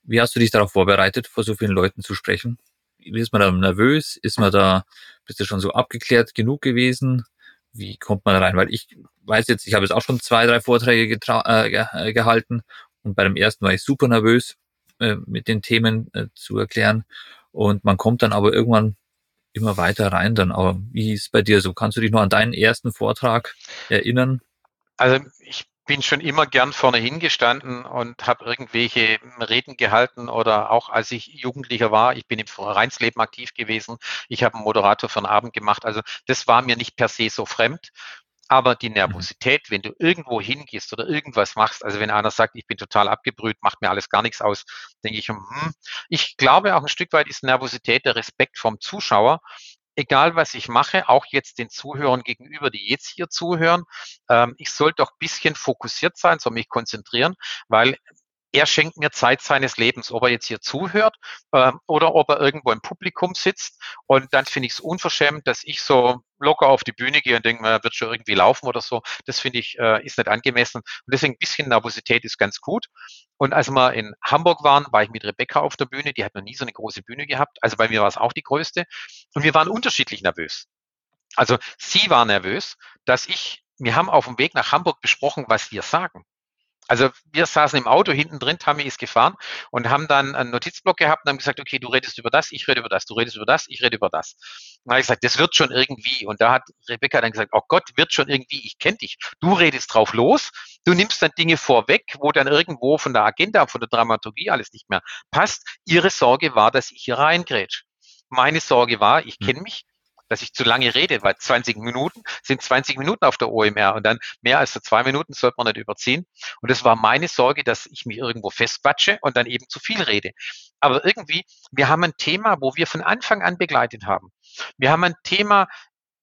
Wie hast du dich darauf vorbereitet, vor so vielen Leuten zu sprechen? Wie ist man da nervös? Ist man da, bist du schon so abgeklärt genug gewesen? Wie kommt man rein? Weil ich weiß jetzt, ich habe jetzt auch schon zwei, drei Vorträge äh, äh, gehalten und bei dem ersten war ich super nervös, äh, mit den Themen äh, zu erklären. Und man kommt dann aber irgendwann immer weiter rein dann. Aber wie ist es bei dir so? Kannst du dich noch an deinen ersten Vortrag erinnern? Also ich bin schon immer gern vorne hingestanden und habe irgendwelche Reden gehalten oder auch als ich Jugendlicher war, ich bin im Vereinsleben aktiv gewesen, ich habe einen Moderator für einen Abend gemacht. Also das war mir nicht per se so fremd. Aber die mhm. Nervosität, wenn du irgendwo hingehst oder irgendwas machst, also wenn einer sagt, ich bin total abgebrüht, macht mir alles gar nichts aus, denke ich, hm, ich glaube auch ein Stück weit ist Nervosität der Respekt vom Zuschauer. Egal was ich mache, auch jetzt den Zuhörern gegenüber, die jetzt hier zuhören, ähm, ich soll doch bisschen fokussiert sein, soll mich konzentrieren, weil er schenkt mir Zeit seines Lebens, ob er jetzt hier zuhört äh, oder ob er irgendwo im Publikum sitzt. Und dann finde ich es unverschämt, dass ich so locker auf die Bühne gehe und denke, man wird schon irgendwie laufen oder so. Das finde ich äh, ist nicht angemessen. Und deswegen ein bisschen Nervosität ist ganz gut. Und als wir in Hamburg waren, war ich mit Rebecca auf der Bühne. Die hat noch nie so eine große Bühne gehabt. Also bei mir war es auch die größte. Und wir waren unterschiedlich nervös. Also sie war nervös, dass ich, wir haben auf dem Weg nach Hamburg besprochen, was wir sagen. Also wir saßen im Auto hinten drin, Tammy ist gefahren und haben dann einen Notizblock gehabt und haben gesagt, okay, du redest über das, ich rede über das, du redest über das, ich rede über das. Und dann habe ich gesagt, das wird schon irgendwie. Und da hat Rebecca dann gesagt, oh Gott, wird schon irgendwie, ich kenne dich. Du redest drauf los, du nimmst dann Dinge vorweg, wo dann irgendwo von der Agenda, von der Dramaturgie alles nicht mehr passt. Ihre Sorge war, dass ich hier reingrätsch. Meine Sorge war, ich hm. kenne mich, dass ich zu lange rede, weil 20 Minuten sind 20 Minuten auf der OMR und dann mehr als zwei Minuten sollte man nicht überziehen. Und das war meine Sorge, dass ich mich irgendwo festquatsche und dann eben zu viel rede. Aber irgendwie, wir haben ein Thema, wo wir von Anfang an begleitet haben. Wir haben ein Thema,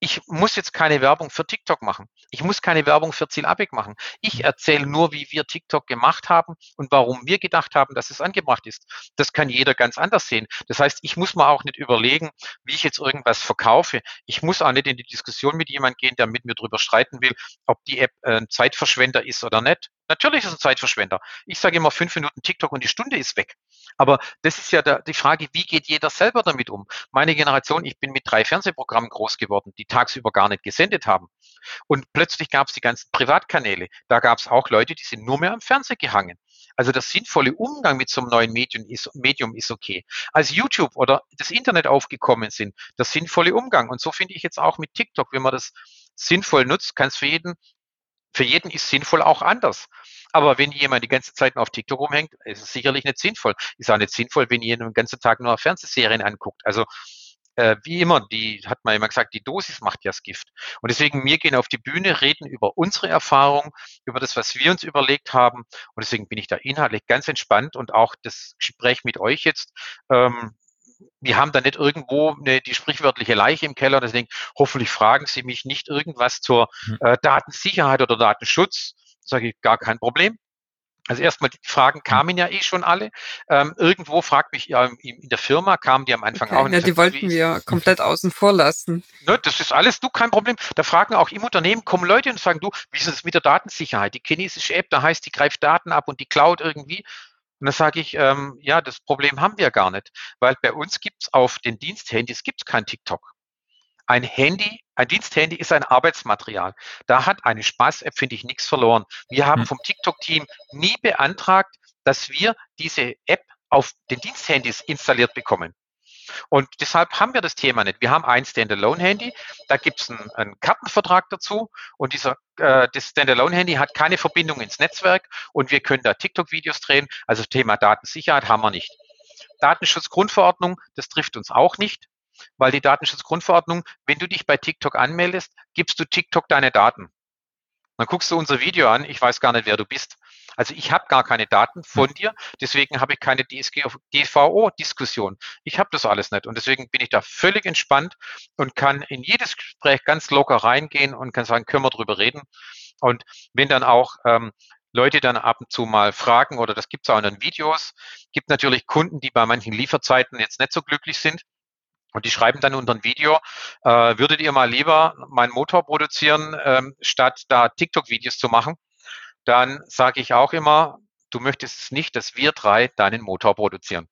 ich muss jetzt keine Werbung für TikTok machen. Ich muss keine Werbung für Zielabig machen. Ich erzähle nur, wie wir TikTok gemacht haben und warum wir gedacht haben, dass es angebracht ist. Das kann jeder ganz anders sehen. Das heißt, ich muss mir auch nicht überlegen, wie ich jetzt irgendwas verkaufe. Ich muss auch nicht in die Diskussion mit jemandem gehen, der mit mir darüber streiten will, ob die App ein Zeitverschwender ist oder nicht. Natürlich ist es ein Zeitverschwender. Ich sage immer fünf Minuten TikTok und die Stunde ist weg. Aber das ist ja der, die Frage, wie geht jeder selber damit um? Meine Generation, ich bin mit drei Fernsehprogrammen groß geworden, die tagsüber gar nicht gesendet haben. Und plötzlich gab es die ganzen Privatkanäle. Da gab es auch Leute, die sind nur mehr am Fernsehen gehangen. Also das sinnvolle Umgang mit so einem neuen Medium ist, Medium ist okay. Als YouTube oder das Internet aufgekommen sind, das sinnvolle Umgang. Und so finde ich jetzt auch mit TikTok, wenn man das sinnvoll nutzt, kann es für jeden für jeden ist sinnvoll auch anders. Aber wenn jemand die ganze Zeit nur auf TikTok rumhängt, ist es sicherlich nicht sinnvoll. Ist auch nicht sinnvoll, wenn jemand den ganzen Tag nur Fernsehserien anguckt. Also äh, wie immer, die hat man immer gesagt, die Dosis macht ja das Gift. Und deswegen, wir gehen auf die Bühne, reden über unsere Erfahrung, über das, was wir uns überlegt haben. Und deswegen bin ich da inhaltlich ganz entspannt und auch das Gespräch mit euch jetzt ähm, wir haben da nicht irgendwo eine, die sprichwörtliche Leiche im Keller. Deswegen hoffentlich fragen Sie mich nicht irgendwas zur hm. äh, Datensicherheit oder Datenschutz. Sage ich gar kein Problem. Also erstmal, die Fragen hm. kamen ja eh schon alle. Ähm, irgendwo fragt mich ja in der Firma, kamen die am Anfang okay, auch. Ja, die wollten wir komplett außen vor lassen. Ne, das ist alles, du, kein Problem. Da fragen auch im Unternehmen, kommen Leute und sagen, du, wie ist es mit der Datensicherheit? Die chinesische App, da heißt, die greift Daten ab und die Cloud irgendwie. Und da sage ich, ähm, ja, das Problem haben wir gar nicht, weil bei uns gibt's auf den Diensthandys gibt's kein TikTok. Ein Handy, ein Diensthandy ist ein Arbeitsmaterial. Da hat eine Spaß-App, finde ich, nichts verloren. Wir haben hm. vom TikTok-Team nie beantragt, dass wir diese App auf den Diensthandys installiert bekommen. Und deshalb haben wir das Thema nicht. Wir haben ein Standalone-Handy, da gibt es einen, einen, Kartenvertrag dazu und dieser äh, das Standalone-Handy hat keine Verbindung ins Netzwerk und wir können da TikTok-Videos drehen. Also Thema Datensicherheit haben wir nicht. Datenschutzgrundverordnung, das trifft uns auch nicht, weil die Datenschutzgrundverordnung, wenn du dich bei TikTok anmeldest, gibst du TikTok deine Daten. Dann guckst du unser Video an, ich weiß gar nicht, wer du bist. Also ich habe gar keine Daten von hm. dir, deswegen habe ich keine DSGVO-Diskussion. Ich habe das alles nicht und deswegen bin ich da völlig entspannt und kann in jedes Gespräch ganz locker reingehen und kann sagen, können wir drüber reden. Und wenn dann auch ähm, Leute dann ab und zu mal fragen, oder das gibt es auch in den Videos, gibt natürlich Kunden, die bei manchen Lieferzeiten jetzt nicht so glücklich sind. Und die schreiben dann unter ein Video, äh, würdet ihr mal lieber meinen Motor produzieren, ähm, statt da TikTok-Videos zu machen? Dann sage ich auch immer, du möchtest es nicht, dass wir drei deinen Motor produzieren.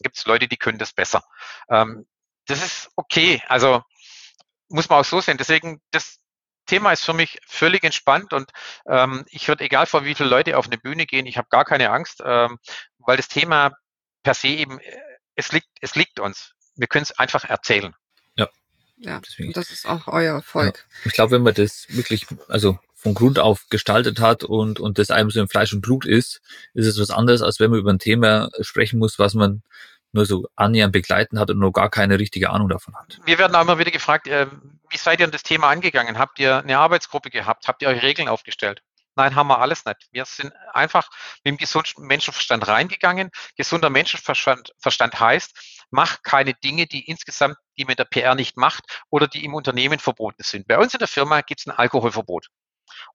Gibt es Leute, die können das besser. Ähm, das ist okay. Also muss man auch so sehen. Deswegen, das Thema ist für mich völlig entspannt und ähm, ich würde, egal vor wie viele Leute auf eine Bühne gehen, ich habe gar keine Angst, ähm, weil das Thema per se eben, äh, es liegt, es liegt uns. Wir können es einfach erzählen. Ja. Ja, Deswegen. das ist auch euer Erfolg. Ja. Ich glaube, wenn man das wirklich, also von Grund auf gestaltet hat und, und das einem so in Fleisch und Blut ist, ist es was anderes, als wenn man über ein Thema sprechen muss, was man nur so annähernd begleiten hat und nur gar keine richtige Ahnung davon hat. Wir werden auch immer wieder gefragt, äh, wie seid ihr an das Thema angegangen? Habt ihr eine Arbeitsgruppe gehabt? Habt ihr eure Regeln aufgestellt? Nein, haben wir alles nicht. Wir sind einfach mit dem gesunden Menschenverstand reingegangen. Gesunder Menschenverstand Verstand heißt, mach keine Dinge, die insgesamt, die in der PR nicht macht oder die im Unternehmen verboten sind. Bei uns in der Firma gibt es ein Alkoholverbot.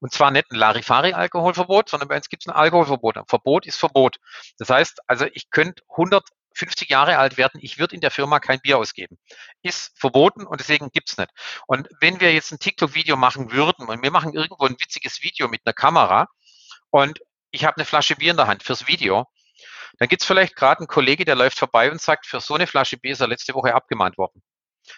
Und zwar nicht ein Larifari-Alkoholverbot, sondern bei uns gibt es ein Alkoholverbot. Ein Verbot ist Verbot. Das heißt, also ich könnte 150 Jahre alt werden, ich würde in der Firma kein Bier ausgeben. Ist verboten und deswegen gibt's nicht. Und wenn wir jetzt ein TikTok-Video machen würden und wir machen irgendwo ein witziges Video mit einer Kamera und ich habe eine Flasche Bier in der Hand fürs Video, dann gibt's vielleicht gerade einen Kollege, der läuft vorbei und sagt, für so eine Flasche Bier ist er letzte Woche abgemahnt worden.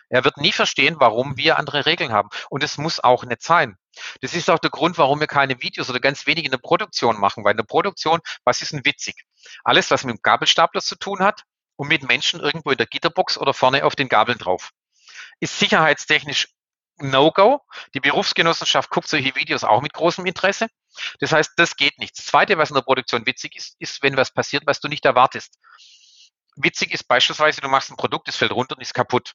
Er wird nie verstehen, warum wir andere Regeln haben. Und es muss auch nicht sein. Das ist auch der Grund, warum wir keine Videos oder ganz wenig in der Produktion machen. Weil in der Produktion, was ist denn witzig? Alles, was mit dem Gabelstapler zu tun hat und mit Menschen irgendwo in der Gitterbox oder vorne auf den Gabeln drauf. Ist sicherheitstechnisch No-Go. Die Berufsgenossenschaft guckt solche Videos auch mit großem Interesse. Das heißt, das geht nicht. Das Zweite, was in der Produktion witzig ist, ist, wenn was passiert, was du nicht erwartest. Witzig ist beispielsweise, du machst ein Produkt, es fällt runter und ist kaputt.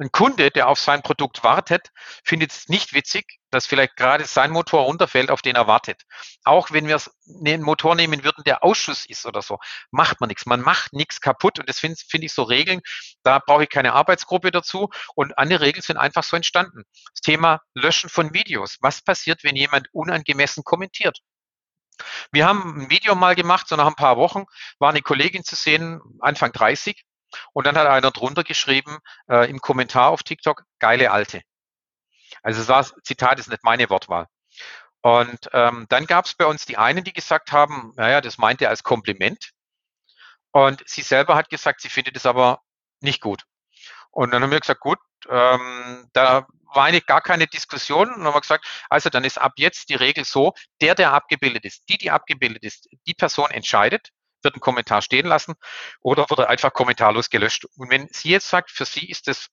Ein Kunde, der auf sein Produkt wartet, findet es nicht witzig, dass vielleicht gerade sein Motor runterfällt, auf den er wartet. Auch wenn wir einen Motor nehmen würden, der Ausschuss ist oder so, macht man nichts. Man macht nichts kaputt und das finde find ich so Regeln, da brauche ich keine Arbeitsgruppe dazu und andere Regeln sind einfach so entstanden. Das Thema Löschen von Videos. Was passiert, wenn jemand unangemessen kommentiert? Wir haben ein Video mal gemacht, so nach ein paar Wochen war eine Kollegin zu sehen, Anfang 30, und dann hat einer drunter geschrieben, äh, im Kommentar auf TikTok, geile Alte. Also das Zitat ist nicht meine Wortwahl. Und ähm, dann gab es bei uns die einen, die gesagt haben, naja, das meint er als Kompliment. Und sie selber hat gesagt, sie findet es aber nicht gut. Und dann haben wir gesagt, gut, ähm, da war eigentlich gar keine Diskussion und haben wir gesagt, also dann ist ab jetzt die Regel so, der, der abgebildet ist, die, die abgebildet ist, die Person entscheidet, wird ein Kommentar stehen lassen oder wird er einfach kommentarlos gelöscht. Und wenn sie jetzt sagt, für sie ist das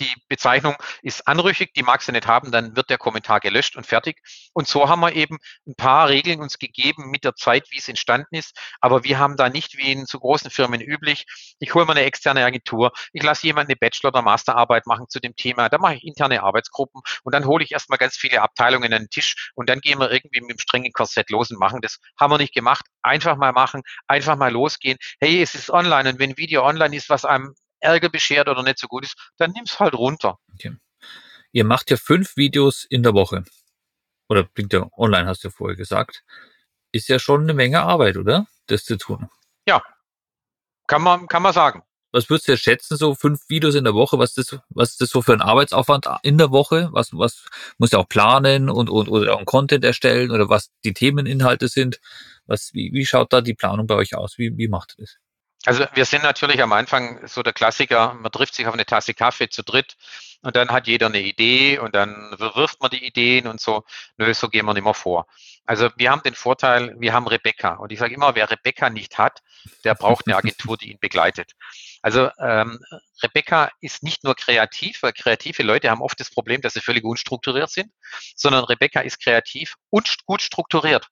die Bezeichnung ist anrüchig, die mag sie nicht haben, dann wird der Kommentar gelöscht und fertig. Und so haben wir eben ein paar Regeln uns gegeben mit der Zeit, wie es entstanden ist. Aber wir haben da nicht wie in zu großen Firmen üblich, ich hole mir eine externe Agentur, ich lasse jemand eine Bachelor- oder Masterarbeit machen zu dem Thema, da mache ich interne Arbeitsgruppen und dann hole ich erstmal ganz viele Abteilungen an den Tisch und dann gehen wir irgendwie mit dem strengen Korsett los und machen das. Haben wir nicht gemacht. Einfach mal machen, einfach mal losgehen. Hey, es ist online und wenn Video online ist, was einem Ärger beschert oder nicht so gut ist, dann nimm's halt runter. Okay. Ihr macht ja fünf Videos in der Woche. Oder bringt ja online, hast du ja vorher gesagt. Ist ja schon eine Menge Arbeit, oder? Das zu tun. Ja. Kann man, kann man sagen. Was würdest du jetzt schätzen, so fünf Videos in der Woche? Was ist das, was ist das so für ein Arbeitsaufwand in der Woche? Was, was muss ja auch planen und, und oder auch Content erstellen oder was die Themeninhalte sind? Was, wie, wie schaut da die Planung bei euch aus? Wie, wie macht ihr das? Also wir sind natürlich am Anfang so der Klassiker, man trifft sich auf eine Tasse Kaffee zu dritt und dann hat jeder eine Idee und dann wirft man die Ideen und so. Nö, so gehen wir nicht mehr vor. Also wir haben den Vorteil, wir haben Rebecca und ich sage immer, wer Rebecca nicht hat, der braucht eine Agentur, die ihn begleitet. Also ähm, Rebecca ist nicht nur kreativ, weil kreative Leute haben oft das Problem, dass sie völlig unstrukturiert sind, sondern Rebecca ist kreativ und gut strukturiert.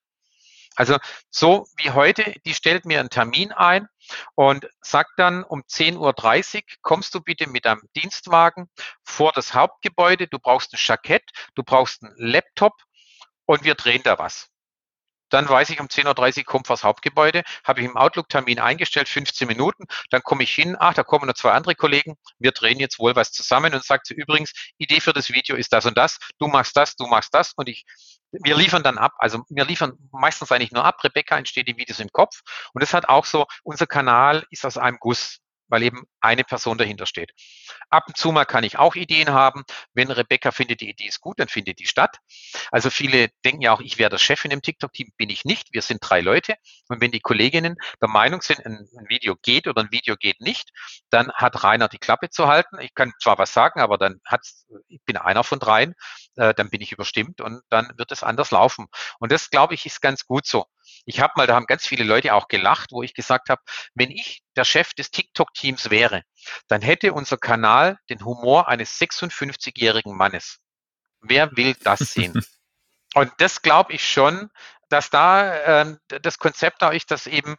Also so wie heute, die stellt mir einen Termin ein und sagt dann um 10.30 Uhr, kommst du bitte mit einem Dienstwagen vor das Hauptgebäude, du brauchst ein Jackett, du brauchst einen Laptop und wir drehen da was. Dann weiß ich, um 10.30 Uhr kommt vors Hauptgebäude, habe ich im Outlook-Termin eingestellt, 15 Minuten, dann komme ich hin, ach, da kommen noch zwei andere Kollegen, wir drehen jetzt wohl was zusammen und sagt sie übrigens, Idee für das Video ist das und das, du machst das, du machst das und ich, wir liefern dann ab, also wir liefern meistens eigentlich nur ab, Rebecca entsteht die Videos im Kopf. Und das hat auch so, unser Kanal ist aus einem Guss weil eben eine Person dahinter steht. Ab und zu mal kann ich auch Ideen haben. Wenn Rebecca findet, die Idee ist gut, dann findet die statt. Also viele denken ja auch, ich wäre der Chef in dem TikTok-Team. Bin ich nicht. Wir sind drei Leute. Und wenn die Kolleginnen der Meinung sind, ein, Video geht oder ein Video geht nicht, dann hat Rainer die Klappe zu halten. Ich kann zwar was sagen, aber dann hat, ich bin einer von dreien, äh, dann bin ich überstimmt und dann wird es anders laufen. Und das, glaube ich, ist ganz gut so. Ich habe mal, da haben ganz viele Leute auch gelacht, wo ich gesagt habe, wenn ich der Chef des TikTok-Teams wäre, dann hätte unser Kanal den Humor eines 56-jährigen Mannes. Wer will das sehen? Und das glaube ich schon, dass da äh, das Konzept da ist, dass eben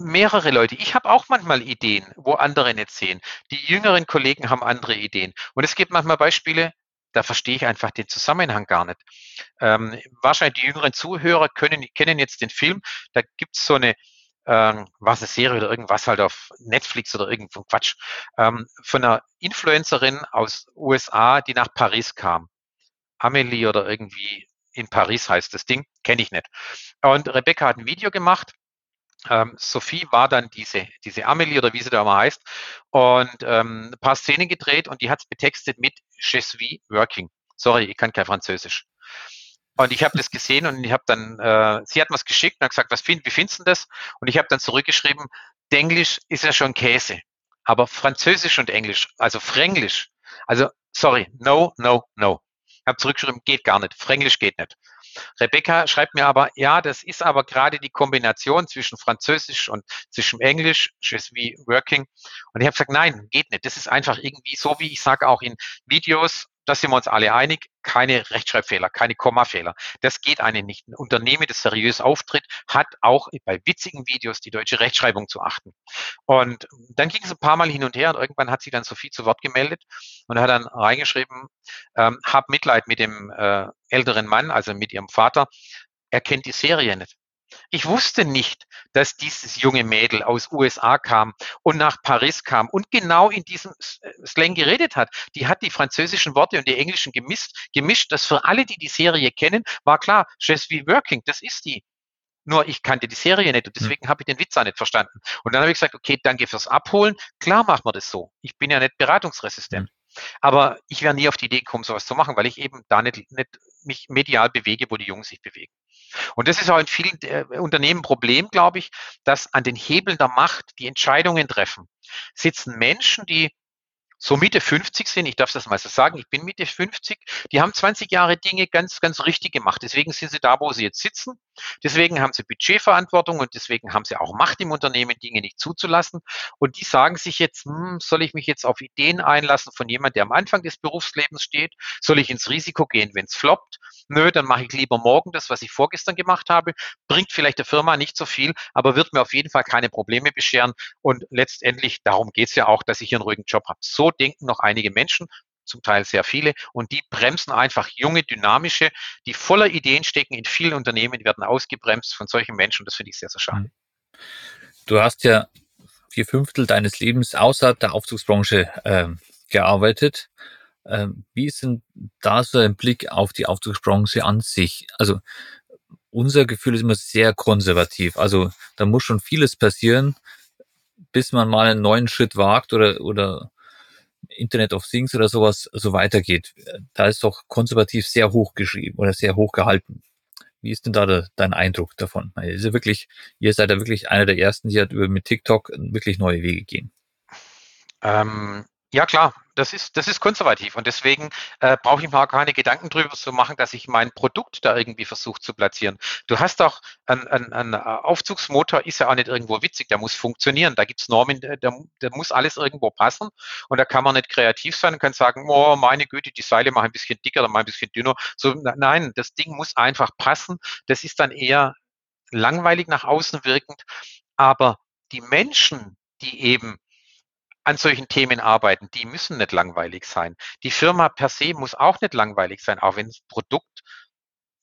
mehrere Leute. Ich habe auch manchmal Ideen, wo andere nicht sehen. Die jüngeren Kollegen haben andere Ideen. Und es gibt manchmal Beispiele, da verstehe ich einfach den Zusammenhang gar nicht. Ähm, wahrscheinlich die jüngeren Zuhörer können, kennen jetzt den Film. Da gibt es so eine, ähm, was eine Serie oder irgendwas halt auf Netflix oder irgendwo Quatsch, ähm, von einer Influencerin aus USA, die nach Paris kam. Amelie oder irgendwie in Paris heißt das Ding, kenne ich nicht. Und Rebecca hat ein Video gemacht ähm, Sophie war dann diese, diese Amelie oder wie sie da mal heißt und ähm, ein paar Szenen gedreht und die hat es betextet mit Je suis working. Sorry, ich kann kein Französisch. Und ich habe das gesehen und ich habe dann, äh, sie hat mir es geschickt und hat gesagt, was find, wie findest du das? Und ich habe dann zurückgeschrieben, Englisch ist ja schon Käse, aber Französisch und Englisch, also Fränglisch, also sorry, no, no, no. Ich habe zurückgeschrieben, geht gar nicht, Fränglisch geht nicht. Rebecca schreibt mir aber, ja, das ist aber gerade die Kombination zwischen Französisch und zwischen Englisch, je suis working. Und ich habe gesagt, nein, geht nicht. Das ist einfach irgendwie so, wie ich sage auch in Videos, da sind wir uns alle einig, keine Rechtschreibfehler, keine Kommafehler. Das geht einem nicht. Ein Unternehmen, das seriös auftritt, hat auch bei witzigen Videos die deutsche Rechtschreibung zu achten. Und dann ging es ein paar Mal hin und her und irgendwann hat sie dann Sophie zu Wort gemeldet und hat dann reingeschrieben, ähm, hab Mitleid mit dem äh, älteren Mann, also mit ihrem Vater. Er kennt die Serie nicht. Ich wusste nicht, dass dieses junge Mädel aus USA kam und nach Paris kam und genau in diesem äh, Slang geredet hat. Die hat die französischen Worte und die englischen gemischt, gemischt. Das für alle, die die Serie kennen, war klar, je suis working, das ist die. Nur ich kannte die Serie nicht und hm. deswegen habe ich den Witz auch nicht verstanden. Und dann habe ich gesagt, okay, danke fürs Abholen. Klar machen wir das so. Ich bin ja nicht beratungsresistent. Hm. Aber ich wäre nie auf die Idee gekommen, sowas zu machen, weil ich eben da nicht, nicht mich medial bewege, wo die Jungs sich bewegen. Und das ist auch in vielen äh, Unternehmen ein Problem, glaube ich, dass an den Hebeln der Macht die Entscheidungen treffen, sitzen Menschen, die so Mitte 50 sind, ich darf das mal so sagen, ich bin Mitte 50, die haben 20 Jahre Dinge ganz, ganz richtig gemacht. Deswegen sind sie da, wo sie jetzt sitzen. Deswegen haben sie Budgetverantwortung und deswegen haben sie auch Macht im Unternehmen, Dinge nicht zuzulassen. Und die sagen sich jetzt, hm, soll ich mich jetzt auf Ideen einlassen von jemand, der am Anfang des Berufslebens steht? Soll ich ins Risiko gehen, wenn es floppt? Nö, dann mache ich lieber morgen das, was ich vorgestern gemacht habe. Bringt vielleicht der Firma nicht so viel, aber wird mir auf jeden Fall keine Probleme bescheren. Und letztendlich, darum geht es ja auch, dass ich hier einen ruhigen Job habe. So denken noch einige Menschen, zum Teil sehr viele, und die bremsen einfach junge, dynamische, die voller Ideen stecken in vielen Unternehmen, werden ausgebremst von solchen Menschen. Das finde ich sehr, sehr schade. Mhm. Du hast ja vier Fünftel deines Lebens außerhalb der Aufzugsbranche äh, gearbeitet. Ähm, wie ist denn da so ein Blick auf die Aufzugsbranche an sich? Also unser Gefühl ist immer sehr konservativ. Also da muss schon vieles passieren, bis man mal einen neuen Schritt wagt oder, oder Internet of Things oder sowas so weitergeht. Da ist doch konservativ sehr hoch geschrieben oder sehr hoch gehalten. Wie ist denn da der, dein Eindruck davon? Ist ja wirklich, ihr seid ja wirklich einer der ersten, die halt über mit TikTok wirklich neue Wege gehen. Ähm, ja klar, das ist, das ist konservativ und deswegen äh, brauche ich mir auch keine Gedanken drüber zu machen, dass ich mein Produkt da irgendwie versuche zu platzieren. Du hast auch ein, ein, ein Aufzugsmotor, ist ja auch nicht irgendwo witzig, der muss funktionieren. Da gibt's Normen, der, der muss alles irgendwo passen und da kann man nicht kreativ sein und kann sagen, oh meine Güte, die Seile machen ein bisschen dicker oder mal ein bisschen dünner. So, nein, das Ding muss einfach passen. Das ist dann eher langweilig nach außen wirkend, aber die Menschen, die eben an solchen Themen arbeiten, die müssen nicht langweilig sein. Die Firma per se muss auch nicht langweilig sein, auch wenn das Produkt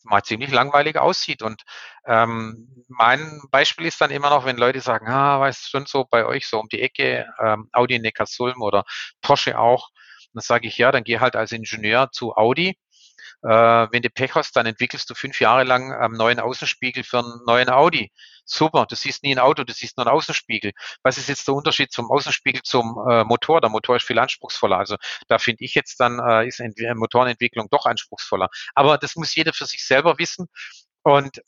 mal ziemlich langweilig aussieht. Und ähm, mein Beispiel ist dann immer noch, wenn Leute sagen, ah, weißt du, schon so bei euch so um die Ecke, ähm, Audi Neckarsulm oder Porsche auch, dann sage ich, ja, dann geh halt als Ingenieur zu Audi wenn du Pech hast, dann entwickelst du fünf Jahre lang einen neuen Außenspiegel für einen neuen Audi. Super, du siehst nie ein Auto, du siehst nur einen Außenspiegel. Was ist jetzt der Unterschied zum Außenspiegel zum äh, Motor? Der Motor ist viel anspruchsvoller. Also da finde ich jetzt dann, äh, ist Ent Motorenentwicklung doch anspruchsvoller. Aber das muss jeder für sich selber wissen. Und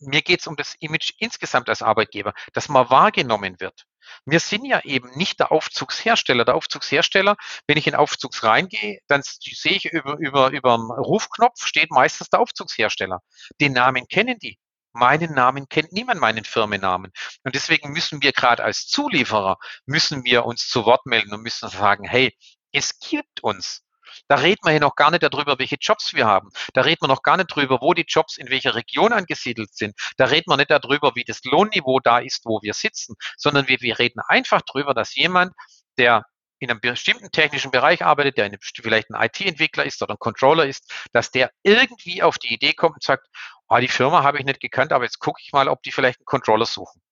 mir geht es um das Image insgesamt als Arbeitgeber, dass man wahrgenommen wird. Wir sind ja eben nicht der Aufzugshersteller. Der Aufzugshersteller, wenn ich in Aufzugs reingehe, dann sehe ich über, über, über dem Rufknopf steht meistens der Aufzugshersteller. Den Namen kennen die. Meinen Namen kennt niemand meinen Firmennamen. Und deswegen müssen wir gerade als Zulieferer, müssen wir uns zu Wort melden und müssen sagen, hey, es gibt uns. Da reden wir hier noch gar nicht darüber, welche Jobs wir haben. Da reden wir noch gar nicht darüber, wo die Jobs in welcher Region angesiedelt sind. Da reden wir nicht darüber, wie das Lohnniveau da ist, wo wir sitzen, sondern wir, wir reden einfach darüber, dass jemand, der in einem bestimmten technischen Bereich arbeitet, der vielleicht ein IT-Entwickler ist oder ein Controller ist, dass der irgendwie auf die Idee kommt und sagt, oh, die Firma habe ich nicht gekannt, aber jetzt gucke ich mal, ob die vielleicht einen Controller suchen.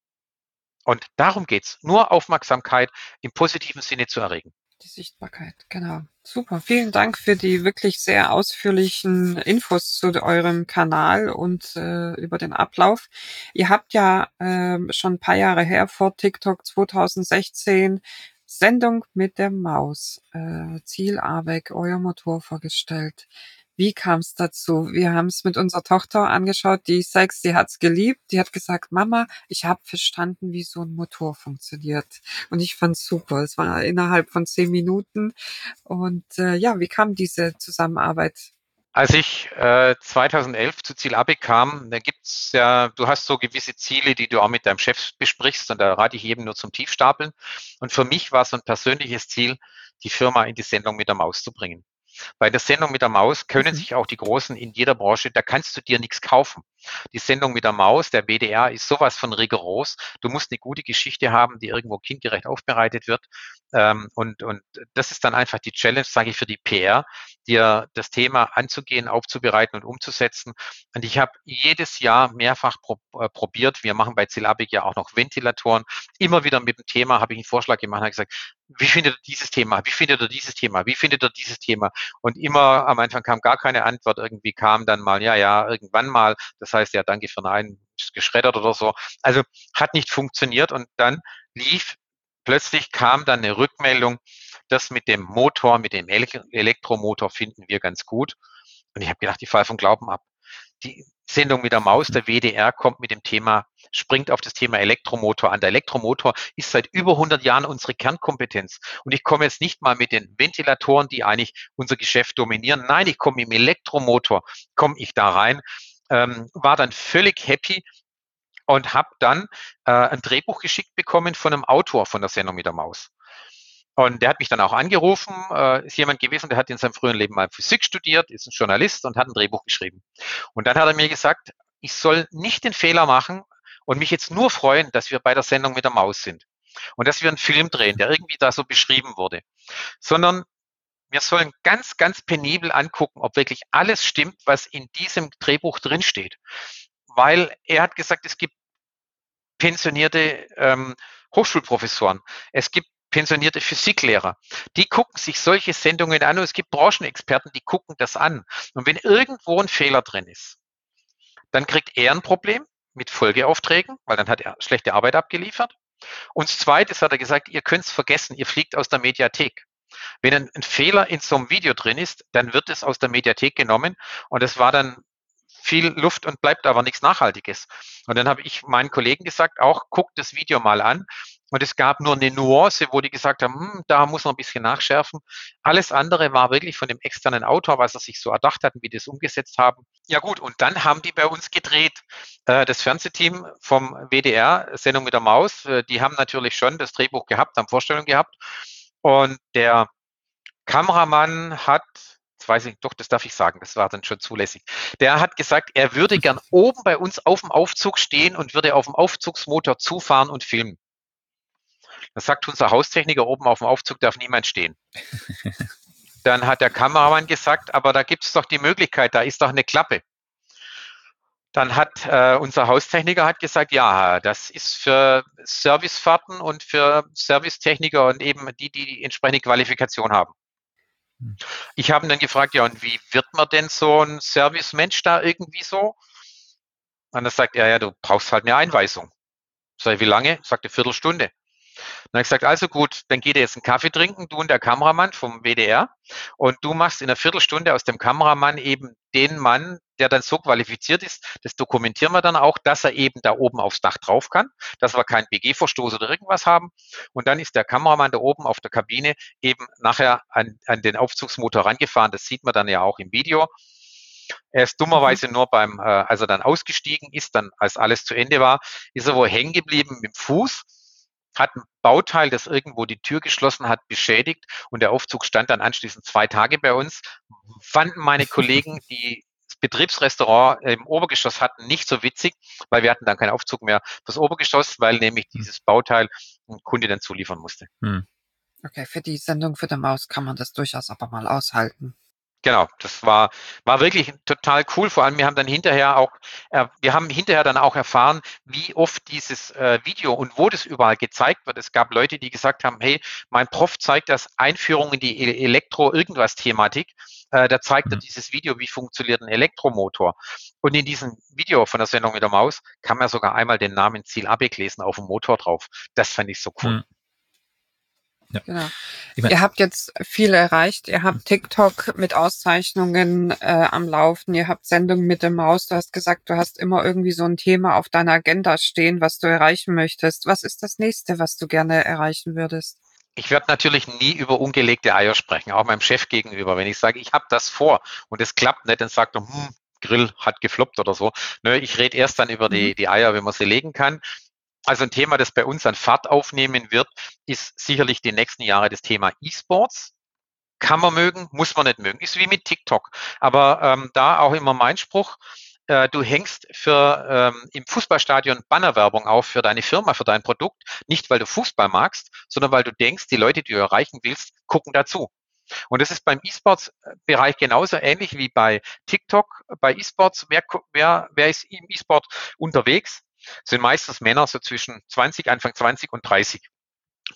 Und darum geht's, nur Aufmerksamkeit im positiven Sinne zu erregen. Die Sichtbarkeit, genau. Super. Vielen Dank für die wirklich sehr ausführlichen Infos zu eurem Kanal und äh, über den Ablauf. Ihr habt ja äh, schon ein paar Jahre her vor TikTok 2016 Sendung mit der Maus, äh, Ziel AWEC, euer Motor vorgestellt. Wie kam es dazu? Wir haben es mit unserer Tochter angeschaut, die sechs, die hat's geliebt. Die hat gesagt, Mama, ich habe verstanden, wie so ein Motor funktioniert. Und ich fand's super. Es war innerhalb von zehn Minuten. Und äh, ja, wie kam diese Zusammenarbeit? Als ich äh, 2011 zu Ziel AB kam, da gibt's ja, du hast so gewisse Ziele, die du auch mit deinem Chef besprichst und da rate ich jedem nur zum Tiefstapeln. Und für mich war so ein persönliches Ziel, die Firma in die Sendung mit der Maus zu bringen. Bei der Sendung mit der Maus können mhm. sich auch die Großen in jeder Branche, da kannst du dir nichts kaufen. Die Sendung mit der Maus, der BDR, ist sowas von rigoros. Du musst eine gute Geschichte haben, die irgendwo kindgerecht aufbereitet wird. Ähm, und, und das ist dann einfach die Challenge, sage ich, für die PR, dir das Thema anzugehen, aufzubereiten und umzusetzen. Und ich habe jedes Jahr mehrfach pro, äh, probiert. Wir machen bei Zilabik ja auch noch Ventilatoren. Immer wieder mit dem Thema habe ich einen Vorschlag gemacht und habe gesagt, wie findet ihr dieses Thema? Wie findet ihr dieses Thema? Wie findet ihr dieses Thema? Und immer am Anfang kam gar keine Antwort. Irgendwie kam dann mal, ja, ja, irgendwann mal. Das heißt, ja, danke für Nein, ist geschreddert oder so. Also hat nicht funktioniert und dann lief plötzlich kam dann eine Rückmeldung, das mit dem Motor, mit dem Elektromotor finden wir ganz gut. Und ich habe gedacht, die Fall vom Glauben ab. Die Sendung mit der Maus, der WDR, kommt mit dem Thema, springt auf das Thema Elektromotor an. Der Elektromotor ist seit über 100 Jahren unsere Kernkompetenz. Und ich komme jetzt nicht mal mit den Ventilatoren, die eigentlich unser Geschäft dominieren. Nein, ich komme im Elektromotor, komme ich da rein. Ähm, war dann völlig happy, und habe dann äh, ein Drehbuch geschickt bekommen von einem Autor von der Sendung mit der Maus. Und der hat mich dann auch angerufen, äh, ist jemand gewesen, der hat in seinem früheren Leben mal Physik studiert, ist ein Journalist und hat ein Drehbuch geschrieben. Und dann hat er mir gesagt, ich soll nicht den Fehler machen und mich jetzt nur freuen, dass wir bei der Sendung mit der Maus sind. Und dass wir einen Film drehen, der irgendwie da so beschrieben wurde. Sondern wir sollen ganz, ganz penibel angucken, ob wirklich alles stimmt, was in diesem Drehbuch drinsteht. Weil er hat gesagt, es gibt pensionierte ähm, Hochschulprofessoren. Es gibt pensionierte Physiklehrer. Die gucken sich solche Sendungen an und es gibt Branchenexperten, die gucken das an. Und wenn irgendwo ein Fehler drin ist, dann kriegt er ein Problem mit Folgeaufträgen, weil dann hat er schlechte Arbeit abgeliefert. Und das Zweite hat er gesagt, ihr könnt es vergessen, ihr fliegt aus der Mediathek. Wenn ein, ein, Fehler in so einem Video drin ist, dann wird es aus der Mediathek genommen und es war dann viel Luft und bleibt aber nichts Nachhaltiges. Und dann habe ich meinen Kollegen gesagt, auch guckt das Video mal an. Und es gab nur eine Nuance, wo die gesagt haben, hm, da muss man ein bisschen nachschärfen. Alles andere war wirklich von dem externen Autor, was er sich so erdacht hat und wie die das umgesetzt haben. Ja gut, und dann haben die bei uns gedreht. Äh, das Fernsehteam vom WDR, Sendung mit der Maus, äh, die haben natürlich schon das Drehbuch gehabt, haben Vorstellung gehabt. Und der Kameramann hat das weiß ich, doch, das darf ich sagen, das war dann schon zulässig. Der hat gesagt, er würde gern oben bei uns auf dem Aufzug stehen und würde auf dem Aufzugsmotor zufahren und filmen. Das sagt unser Haustechniker, oben auf dem Aufzug darf niemand stehen. Dann hat der Kameramann gesagt, aber da gibt es doch die Möglichkeit, da ist doch eine Klappe. Dann hat äh, unser Haustechniker hat gesagt, ja, das ist für Servicefahrten und für Servicetechniker und eben die, die die entsprechende Qualifikation haben. Ich habe ihn dann gefragt, ja, und wie wird man denn so ein Servicemensch da irgendwie so? Und dann sagt er, ja, du brauchst halt eine Einweisung. Sag ich, wie lange? Sagt er, Viertelstunde. Dann habe ich gesagt, also gut, dann geht er jetzt einen Kaffee trinken, du und der Kameramann vom WDR. Und du machst in einer Viertelstunde aus dem Kameramann eben den Mann, der dann so qualifiziert ist. Das dokumentieren wir dann auch, dass er eben da oben aufs Dach drauf kann, dass wir keinen BG-Verstoß oder irgendwas haben. Und dann ist der Kameramann da oben auf der Kabine eben nachher an, an den Aufzugsmotor rangefahren. Das sieht man dann ja auch im Video. Er ist dummerweise mhm. nur beim, äh, als er dann ausgestiegen ist, dann als alles zu Ende war, ist er wohl hängen geblieben mit dem Fuß hat ein Bauteil, das irgendwo die Tür geschlossen hat, beschädigt und der Aufzug stand dann anschließend zwei Tage bei uns. Fanden meine Kollegen, die das Betriebsrestaurant im Obergeschoss hatten, nicht so witzig, weil wir hatten dann keinen Aufzug mehr fürs Obergeschoss, weil nämlich hm. dieses Bauteil ein Kunde dann zuliefern musste. Hm. Okay, für die Sendung für die Maus kann man das durchaus aber mal aushalten. Genau, das war, war wirklich total cool. Vor allem, wir haben dann hinterher auch, äh, wir haben hinterher dann auch erfahren, wie oft dieses äh, Video und wo das überall gezeigt wird. Es gab Leute, die gesagt haben, hey, mein Prof zeigt das Einführung in die e-, Elektro-Irgendwas-Thematik. Äh, da zeigt mhm. er dieses Video, wie funktioniert ein Elektromotor. Und in diesem Video von der Sendung mit der Maus kann man sogar einmal den Namen Ziel Abeck lesen auf dem Motor drauf. Das fand ich so cool. Mhm. Ja. Genau. Ich mein, ihr habt jetzt viel erreicht. Ihr habt TikTok mit Auszeichnungen äh, am Laufen. Ihr habt Sendungen mit dem Maus. Du hast gesagt, du hast immer irgendwie so ein Thema auf deiner Agenda stehen, was du erreichen möchtest. Was ist das nächste, was du gerne erreichen würdest? Ich werde natürlich nie über ungelegte Eier sprechen, auch meinem Chef gegenüber. Wenn ich sage, ich habe das vor und es klappt nicht, dann sagt er, hm, Grill hat gefloppt oder so. Nö, ich rede erst dann über die, mhm. die Eier, wenn man sie legen kann. Also ein Thema, das bei uns an Fahrt aufnehmen wird, ist sicherlich die nächsten Jahre das Thema E-Sports. Kann man mögen, muss man nicht mögen. Ist wie mit TikTok. Aber ähm, da auch immer mein Spruch, äh, du hängst für ähm, im Fußballstadion Bannerwerbung auf für deine Firma, für dein Produkt, nicht weil du Fußball magst, sondern weil du denkst, die Leute, die du erreichen willst, gucken dazu. Und das ist beim E-Sports-Bereich genauso ähnlich wie bei TikTok. Bei E-Sports, wer, wer, wer ist im E-Sport unterwegs? Sind meistens Männer so zwischen 20, Anfang 20 und 30.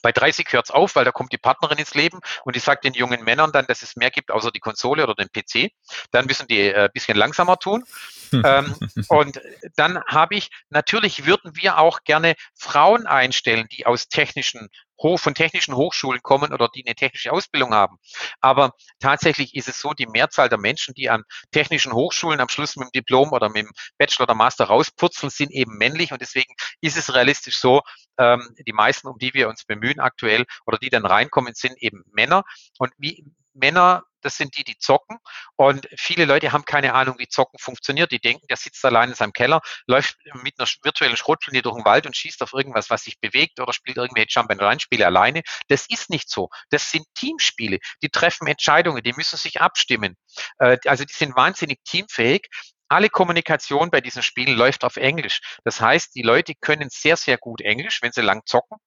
Bei 30 hört es auf, weil da kommt die Partnerin ins Leben und die sagt den jungen Männern dann, dass es mehr gibt außer die Konsole oder den PC. Dann müssen die ein äh, bisschen langsamer tun. ähm, und dann habe ich, natürlich würden wir auch gerne Frauen einstellen, die aus technischen von technischen Hochschulen kommen oder die eine technische Ausbildung haben. Aber tatsächlich ist es so, die Mehrzahl der Menschen, die an technischen Hochschulen am Schluss mit dem Diplom oder mit dem Bachelor oder Master rauspurzeln, sind eben männlich. Und deswegen ist es realistisch so, ähm, die meisten, um die wir uns bemühen aktuell oder die dann reinkommen, sind eben Männer. Und wie Männer das sind die, die zocken. Und viele Leute haben keine Ahnung, wie Zocken funktioniert. Die denken, der sitzt allein in seinem Keller, läuft mit einer virtuellen Schrotflinte durch den Wald und schießt auf irgendwas, was sich bewegt oder spielt irgendwelche Jump-and-Run-Spiele alleine. Das ist nicht so. Das sind Teamspiele. Die treffen Entscheidungen, die müssen sich abstimmen. Äh, also die sind wahnsinnig teamfähig. Alle Kommunikation bei diesen Spielen läuft auf Englisch. Das heißt, die Leute können sehr, sehr gut Englisch, wenn sie lang zocken.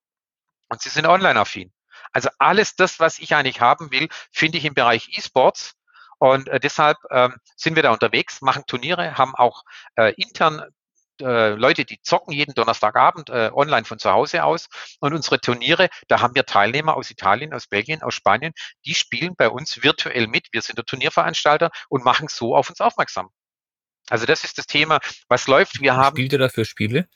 Und sie sind online-affin. Also alles das, was ich eigentlich haben will, finde ich im Bereich E-Sports. Und äh, deshalb ähm, sind wir da unterwegs, machen Turniere, haben auch äh, intern äh, Leute, die zocken jeden Donnerstagabend äh, online von zu Hause aus. Und unsere Turniere, da haben wir Teilnehmer aus Italien, aus Belgien, aus Spanien, die spielen bei uns virtuell mit. Wir sind der Turnierveranstalter und machen so auf uns aufmerksam. Also das ist das Thema, was läuft. Wir haben. Spielt ihr dafür Spiele?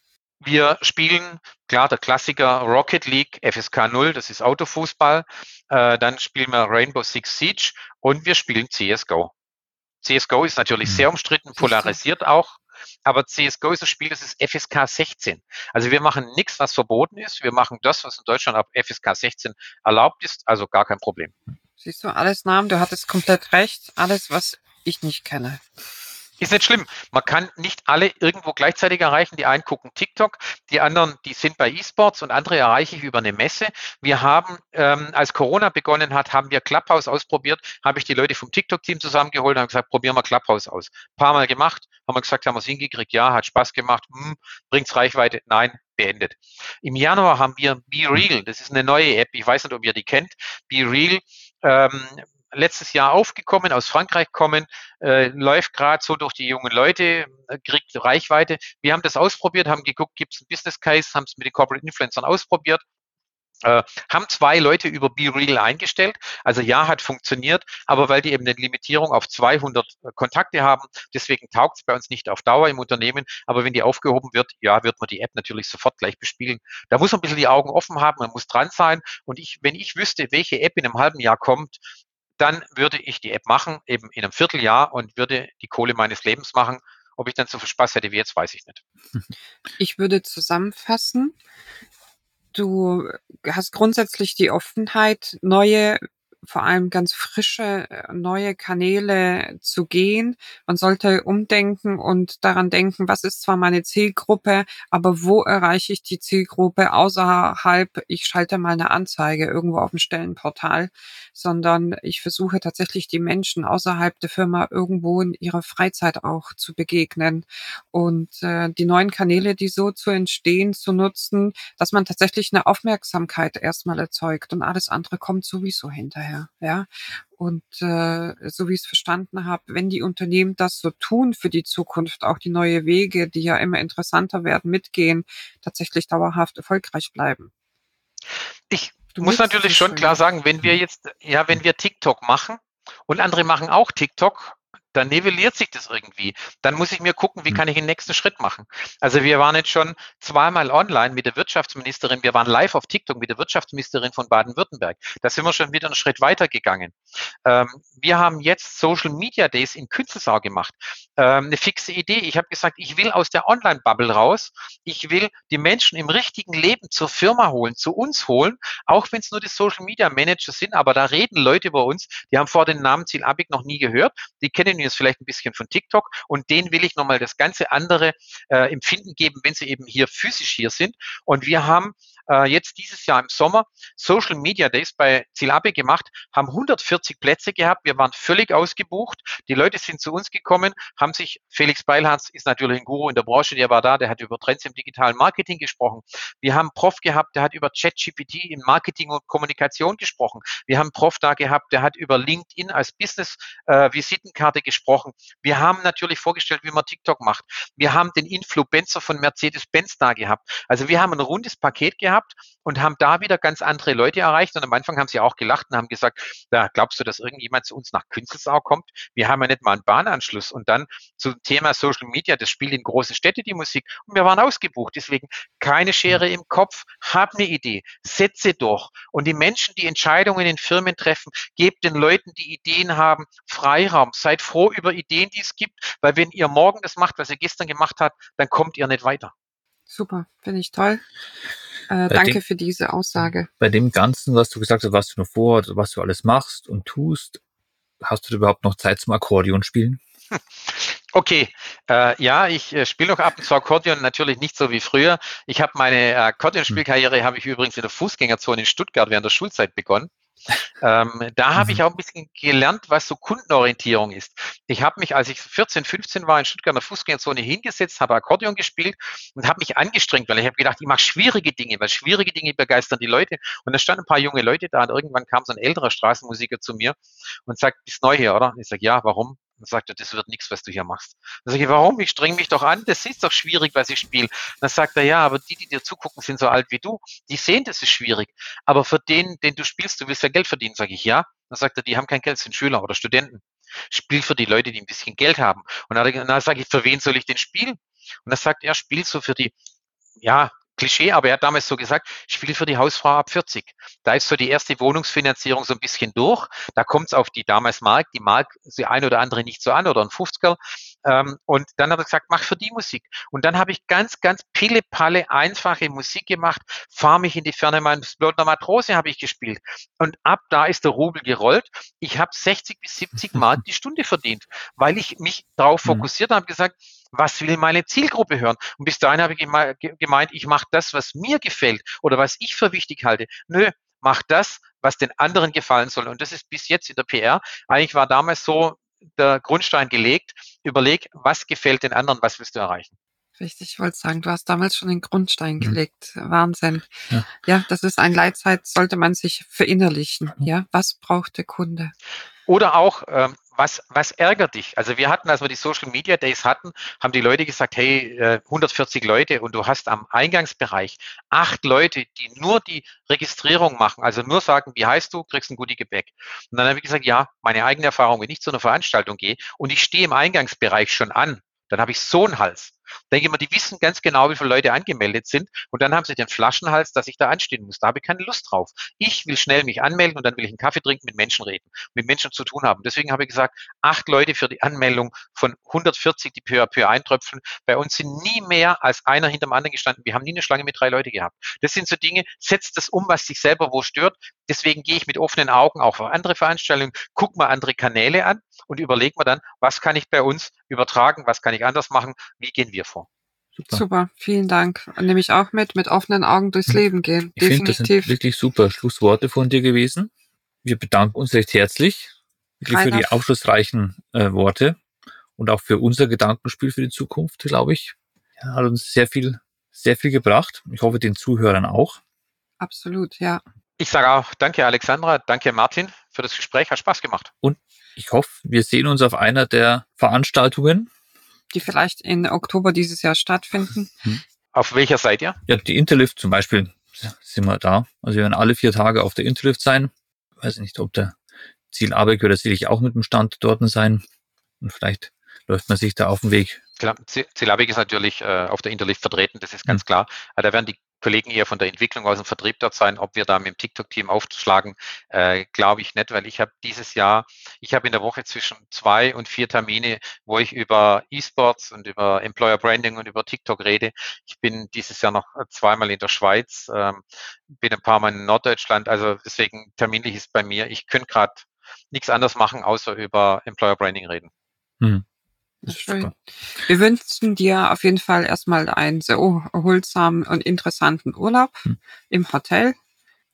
Wir spielen, klar, der Klassiker Rocket League, FSK 0, das ist Autofußball. Äh, dann spielen wir Rainbow Six Siege und wir spielen CSGO. CSGO ist natürlich mhm. sehr umstritten, polarisiert auch. Aber CSGO ist ein Spiel, das ist FSK 16. Also wir machen nichts, was verboten ist. Wir machen das, was in Deutschland ab FSK 16 erlaubt ist. Also gar kein Problem. Siehst du, alles Namen, du hattest komplett recht. Alles, was ich nicht kenne. Ist nicht schlimm. Man kann nicht alle irgendwo gleichzeitig erreichen. Die einen gucken TikTok, die anderen, die sind bei E-Sports und andere erreiche ich über eine Messe. Wir haben, ähm, als Corona begonnen hat, haben wir Clubhouse ausprobiert, habe ich die Leute vom TikTok-Team zusammengeholt und habe gesagt, probieren wir Clubhouse aus. Ein paar Mal gemacht, haben wir gesagt, haben wir es hingekriegt, ja, hat Spaß gemacht, hm, bringt's Reichweite, nein, beendet. Im Januar haben wir Be Real, das ist eine neue App, ich weiß nicht, ob ihr die kennt. Be Real ähm, letztes Jahr aufgekommen, aus Frankreich kommen, äh, läuft gerade so durch die jungen Leute, äh, kriegt Reichweite. Wir haben das ausprobiert, haben geguckt, gibt es einen Business Case, haben es mit den Corporate Influencern ausprobiert. Äh, haben zwei Leute über BeReal eingestellt. Also ja, hat funktioniert, aber weil die eben eine Limitierung auf 200 äh, Kontakte haben, deswegen taugt es bei uns nicht auf Dauer im Unternehmen. Aber wenn die aufgehoben wird, ja, wird man die App natürlich sofort gleich bespielen. Da muss man ein bisschen die Augen offen haben, man muss dran sein. Und ich, wenn ich wüsste, welche App in einem halben Jahr kommt, dann würde ich die App machen, eben in einem Vierteljahr und würde die Kohle meines Lebens machen. Ob ich dann so viel Spaß hätte wie jetzt, weiß ich nicht. Ich würde zusammenfassen, du hast grundsätzlich die Offenheit, neue vor allem ganz frische äh, neue Kanäle zu gehen. Man sollte umdenken und daran denken, was ist zwar meine Zielgruppe, aber wo erreiche ich die Zielgruppe außerhalb, ich schalte mal eine Anzeige irgendwo auf dem Stellenportal, sondern ich versuche tatsächlich die Menschen außerhalb der Firma irgendwo in ihrer Freizeit auch zu begegnen und äh, die neuen Kanäle, die so zu entstehen, zu nutzen, dass man tatsächlich eine Aufmerksamkeit erstmal erzeugt und alles andere kommt sowieso hinterher daher, ja. Und äh, so wie ich es verstanden habe, wenn die Unternehmen das so tun für die Zukunft, auch die neue Wege, die ja immer interessanter werden, mitgehen, tatsächlich dauerhaft erfolgreich bleiben. Ich du muss natürlich schon klar sagen, wenn wir jetzt, ja, wenn wir TikTok machen und andere machen auch TikTok, dann nivelliert sich das irgendwie. Dann muss ich mir gucken, wie hm. kann ich den nächsten Schritt machen. Also wir waren jetzt schon zweimal online mit der Wirtschaftsministerin, wir waren live auf TikTok mit der Wirtschaftsministerin von Baden-Württemberg. Da sind wir schon wieder einen Schritt weiter gegangen. Ähm, wir haben jetzt Social Media Days in Künzelsau gemacht. Ähm, eine fixe Idee. Ich habe gesagt, ich will aus der Online-Bubble raus. Ich will die Menschen im richtigen Leben zur Firma holen, zu uns holen, auch wenn es nur die Social Media Manager sind, aber da reden Leute über uns, die haben vor den Namen Ziel Abig noch nie gehört, die kennen jetzt vielleicht ein bisschen von TikTok und denen will ich nochmal das ganze andere äh, Empfinden geben, wenn sie eben hier physisch hier sind. Und wir haben äh, jetzt dieses Jahr im Sommer Social Media Days bei Zielabe gemacht, haben 140 Plätze gehabt. Wir waren völlig ausgebucht. Die Leute sind zu uns gekommen, haben sich, Felix Beilharz ist natürlich ein Guru in der Branche, der war da, der hat über Trends im digitalen Marketing gesprochen. Wir haben Prof gehabt, der hat über ChatGPT in Marketing und Kommunikation gesprochen. Wir haben Prof da gehabt, der hat über LinkedIn als Business-Visitenkarte äh, gesprochen. Wir haben natürlich vorgestellt, wie man TikTok macht. Wir haben den Influencer von Mercedes-Benz da gehabt. Also wir haben ein rundes Paket gehabt und haben da wieder ganz andere Leute erreicht. Und am Anfang haben sie auch gelacht und haben gesagt, da glaubst du, dass irgendjemand zu uns nach Künzelsau kommt? Wir haben ja nicht mal einen Bahnanschluss. Und dann zum Thema Social Media, das spielt in großen Städten die Musik. Und wir waren ausgebucht. Deswegen keine Schere im Kopf, hab eine Idee, setze durch. Und die Menschen, die Entscheidungen in Firmen treffen, gebt den Leuten, die Ideen haben, Freiraum. Seid froh über Ideen, die es gibt, weil wenn ihr morgen das macht, was ihr gestern gemacht habt, dann kommt ihr nicht weiter. Super, finde ich toll. Äh, danke dem, für diese Aussage. Bei dem Ganzen, was du gesagt hast, was du noch vor, was du alles machst und tust, hast du überhaupt noch Zeit zum Akkordeon spielen? Okay, äh, ja, ich äh, spiele noch ab und zu Akkordeon, natürlich nicht so wie früher. Ich habe meine Akkordeonspielkarriere, habe ich übrigens in der Fußgängerzone in Stuttgart während der Schulzeit begonnen. Ähm, da habe ich mhm. auch ein bisschen gelernt, was so Kundenorientierung ist. Ich habe mich, als ich 14, 15 war, in Stuttgart in der Fußgängerzone hingesetzt, habe Akkordeon gespielt und habe mich angestrengt, weil ich habe gedacht, ich mache schwierige Dinge, weil schwierige Dinge begeistern die Leute. Und da standen ein paar junge Leute da und irgendwann kam so ein älterer Straßenmusiker zu mir und sagt, bist neu hier, oder? Und ich sage, ja, warum? Dann sagt er, das wird nichts, was du hier machst. Dann sage ich, warum? Ich streng mich doch an, das ist doch schwierig, was ich spiele. Dann sagt er, ja, aber die, die dir zugucken, sind so alt wie du. Die sehen, das ist schwierig. Aber für den, den du spielst, du willst ja Geld verdienen, sage ich, ja. Dann sagt er, die haben kein Geld, sind Schüler oder Studenten. Spiel für die Leute, die ein bisschen Geld haben. Und dann, dann sage ich, für wen soll ich denn spielen? Und dann sagt er, spiel so für die, ja, Klischee, aber er hat damals so gesagt, ich spiele für die Hausfrau ab 40. Da ist so die erste Wohnungsfinanzierung so ein bisschen durch. Da kommt es auf die damals Mark, die Mark, die ein oder andere nicht so an oder ein 50er. Ähm, und dann hat er gesagt, mach für die Musik. Und dann habe ich ganz, ganz pille-palle, einfache Musik gemacht, fahr mich in die Ferne, mein Blödner Matrose habe ich gespielt. Und ab da ist der Rubel gerollt. Ich habe 60 bis 70 Mark die Stunde verdient, weil ich mich darauf mhm. fokussiert habe, gesagt, was will meine Zielgruppe hören? Und bis dahin habe ich gemeint, ich mache das, was mir gefällt oder was ich für wichtig halte. Nö, mach das, was den anderen gefallen soll. Und das ist bis jetzt in der PR. Eigentlich war damals so der Grundstein gelegt. Überleg, was gefällt den anderen, was willst du erreichen? Richtig, ich wollte sagen, du hast damals schon den Grundstein mhm. gelegt. Wahnsinn. Ja. ja. das ist ein Leitzeit, sollte man sich verinnerlichen. Mhm. Ja, was braucht der Kunde? Oder auch, ähm, was, was ärgert dich? Also wir hatten, als wir die Social Media Days hatten, haben die Leute gesagt, hey, 140 äh, Leute und du hast am Eingangsbereich acht Leute, die nur die Registrierung machen, also nur sagen, wie heißt du, kriegst ein Goodie Gebäck. Und dann habe ich gesagt, ja, meine eigene Erfahrung, wenn ich zu einer Veranstaltung gehe und ich stehe im Eingangsbereich schon an, dann habe ich so einen Hals denke mal, die wissen ganz genau, wie viele Leute angemeldet sind und dann haben sie den Flaschenhals, dass ich da anstehen muss. Da habe ich keine Lust drauf. Ich will schnell mich anmelden und dann will ich einen Kaffee trinken, mit Menschen reden, mit Menschen zu tun haben. Deswegen habe ich gesagt, acht Leute für die Anmeldung von 140, die peu à peu eintröpfeln. Bei uns sind nie mehr als einer hinter dem anderen gestanden. Wir haben nie eine Schlange mit drei Leuten gehabt. Das sind so Dinge, setzt das um, was sich selber wo stört. Deswegen gehe ich mit offenen Augen auch auf andere Veranstaltungen, guck mal andere Kanäle an und überlege mir dann, was kann ich bei uns übertragen, was kann ich anders machen, wie gehen wir vor. Super. super, vielen Dank. Und nehme ich auch mit, mit offenen Augen durchs. Leben gehen. Ich finde, das sind wirklich super Schlussworte von dir gewesen. Wir bedanken uns recht herzlich wirklich für die aufschlussreichen äh, Worte und auch für unser Gedankenspiel für die Zukunft, glaube ich. Ja, hat uns sehr viel, sehr viel gebracht. Ich hoffe, den Zuhörern auch. Absolut, ja. Ich sage auch danke, Alexandra, danke, Martin, für das Gespräch. Hat Spaß gemacht. Und ich hoffe, wir sehen uns auf einer der Veranstaltungen. Die vielleicht in Oktober dieses Jahr stattfinden. Hm. Auf welcher seid ihr? Ja, die Interlift zum Beispiel sind wir da. Also wir werden alle vier Tage auf der Interlift sein. Ich weiß nicht, ob der Ziel Abeck wird sicherlich auch mit dem Stand dort sein. Und vielleicht läuft man sich da auf den Weg. Klar, Ziel Abeck ist natürlich äh, auf der Interlift vertreten, das ist ganz hm. klar. Aber da werden die Kollegen eher von der Entwicklung aus dem Vertrieb dort sein. Ob wir da mit dem TikTok-Team aufschlagen, äh, glaube ich nicht, weil ich habe dieses Jahr, ich habe in der Woche zwischen zwei und vier Termine, wo ich über E-Sports und über Employer Branding und über TikTok rede. Ich bin dieses Jahr noch zweimal in der Schweiz, ähm, bin ein paar Mal in Norddeutschland, also deswegen terminlich ist bei mir, ich könnte gerade nichts anderes machen, außer über Employer Branding reden. Hm. Schön. Wir wünschen dir auf jeden Fall erstmal einen sehr erholsamen und interessanten Urlaub hm. im Hotel.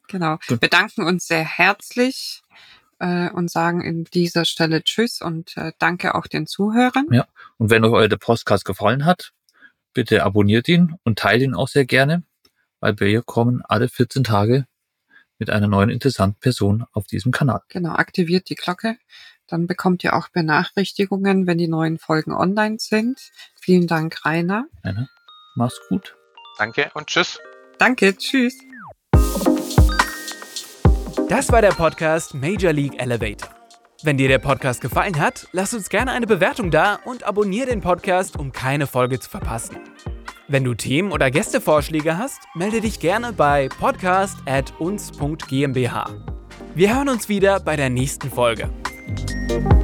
Genau. Wir danken uns sehr herzlich äh, und sagen in dieser Stelle Tschüss und äh, danke auch den Zuhörern. Ja. Und wenn euch der Podcast gefallen hat, bitte abonniert ihn und teilt ihn auch sehr gerne, weil wir kommen alle 14 Tage mit einer neuen interessanten Person auf diesem Kanal. Genau, aktiviert die Glocke. Dann bekommt ihr auch Benachrichtigungen, wenn die neuen Folgen online sind. Vielen Dank, Rainer. Rainer, mach's gut. Danke und tschüss. Danke, tschüss. Das war der Podcast Major League Elevator. Wenn dir der Podcast gefallen hat, lass uns gerne eine Bewertung da und abonniere den Podcast, um keine Folge zu verpassen. Wenn du Themen oder Gästevorschläge hast, melde dich gerne bei podcast@uns.gmbH. Wir hören uns wieder bei der nächsten Folge. Bye.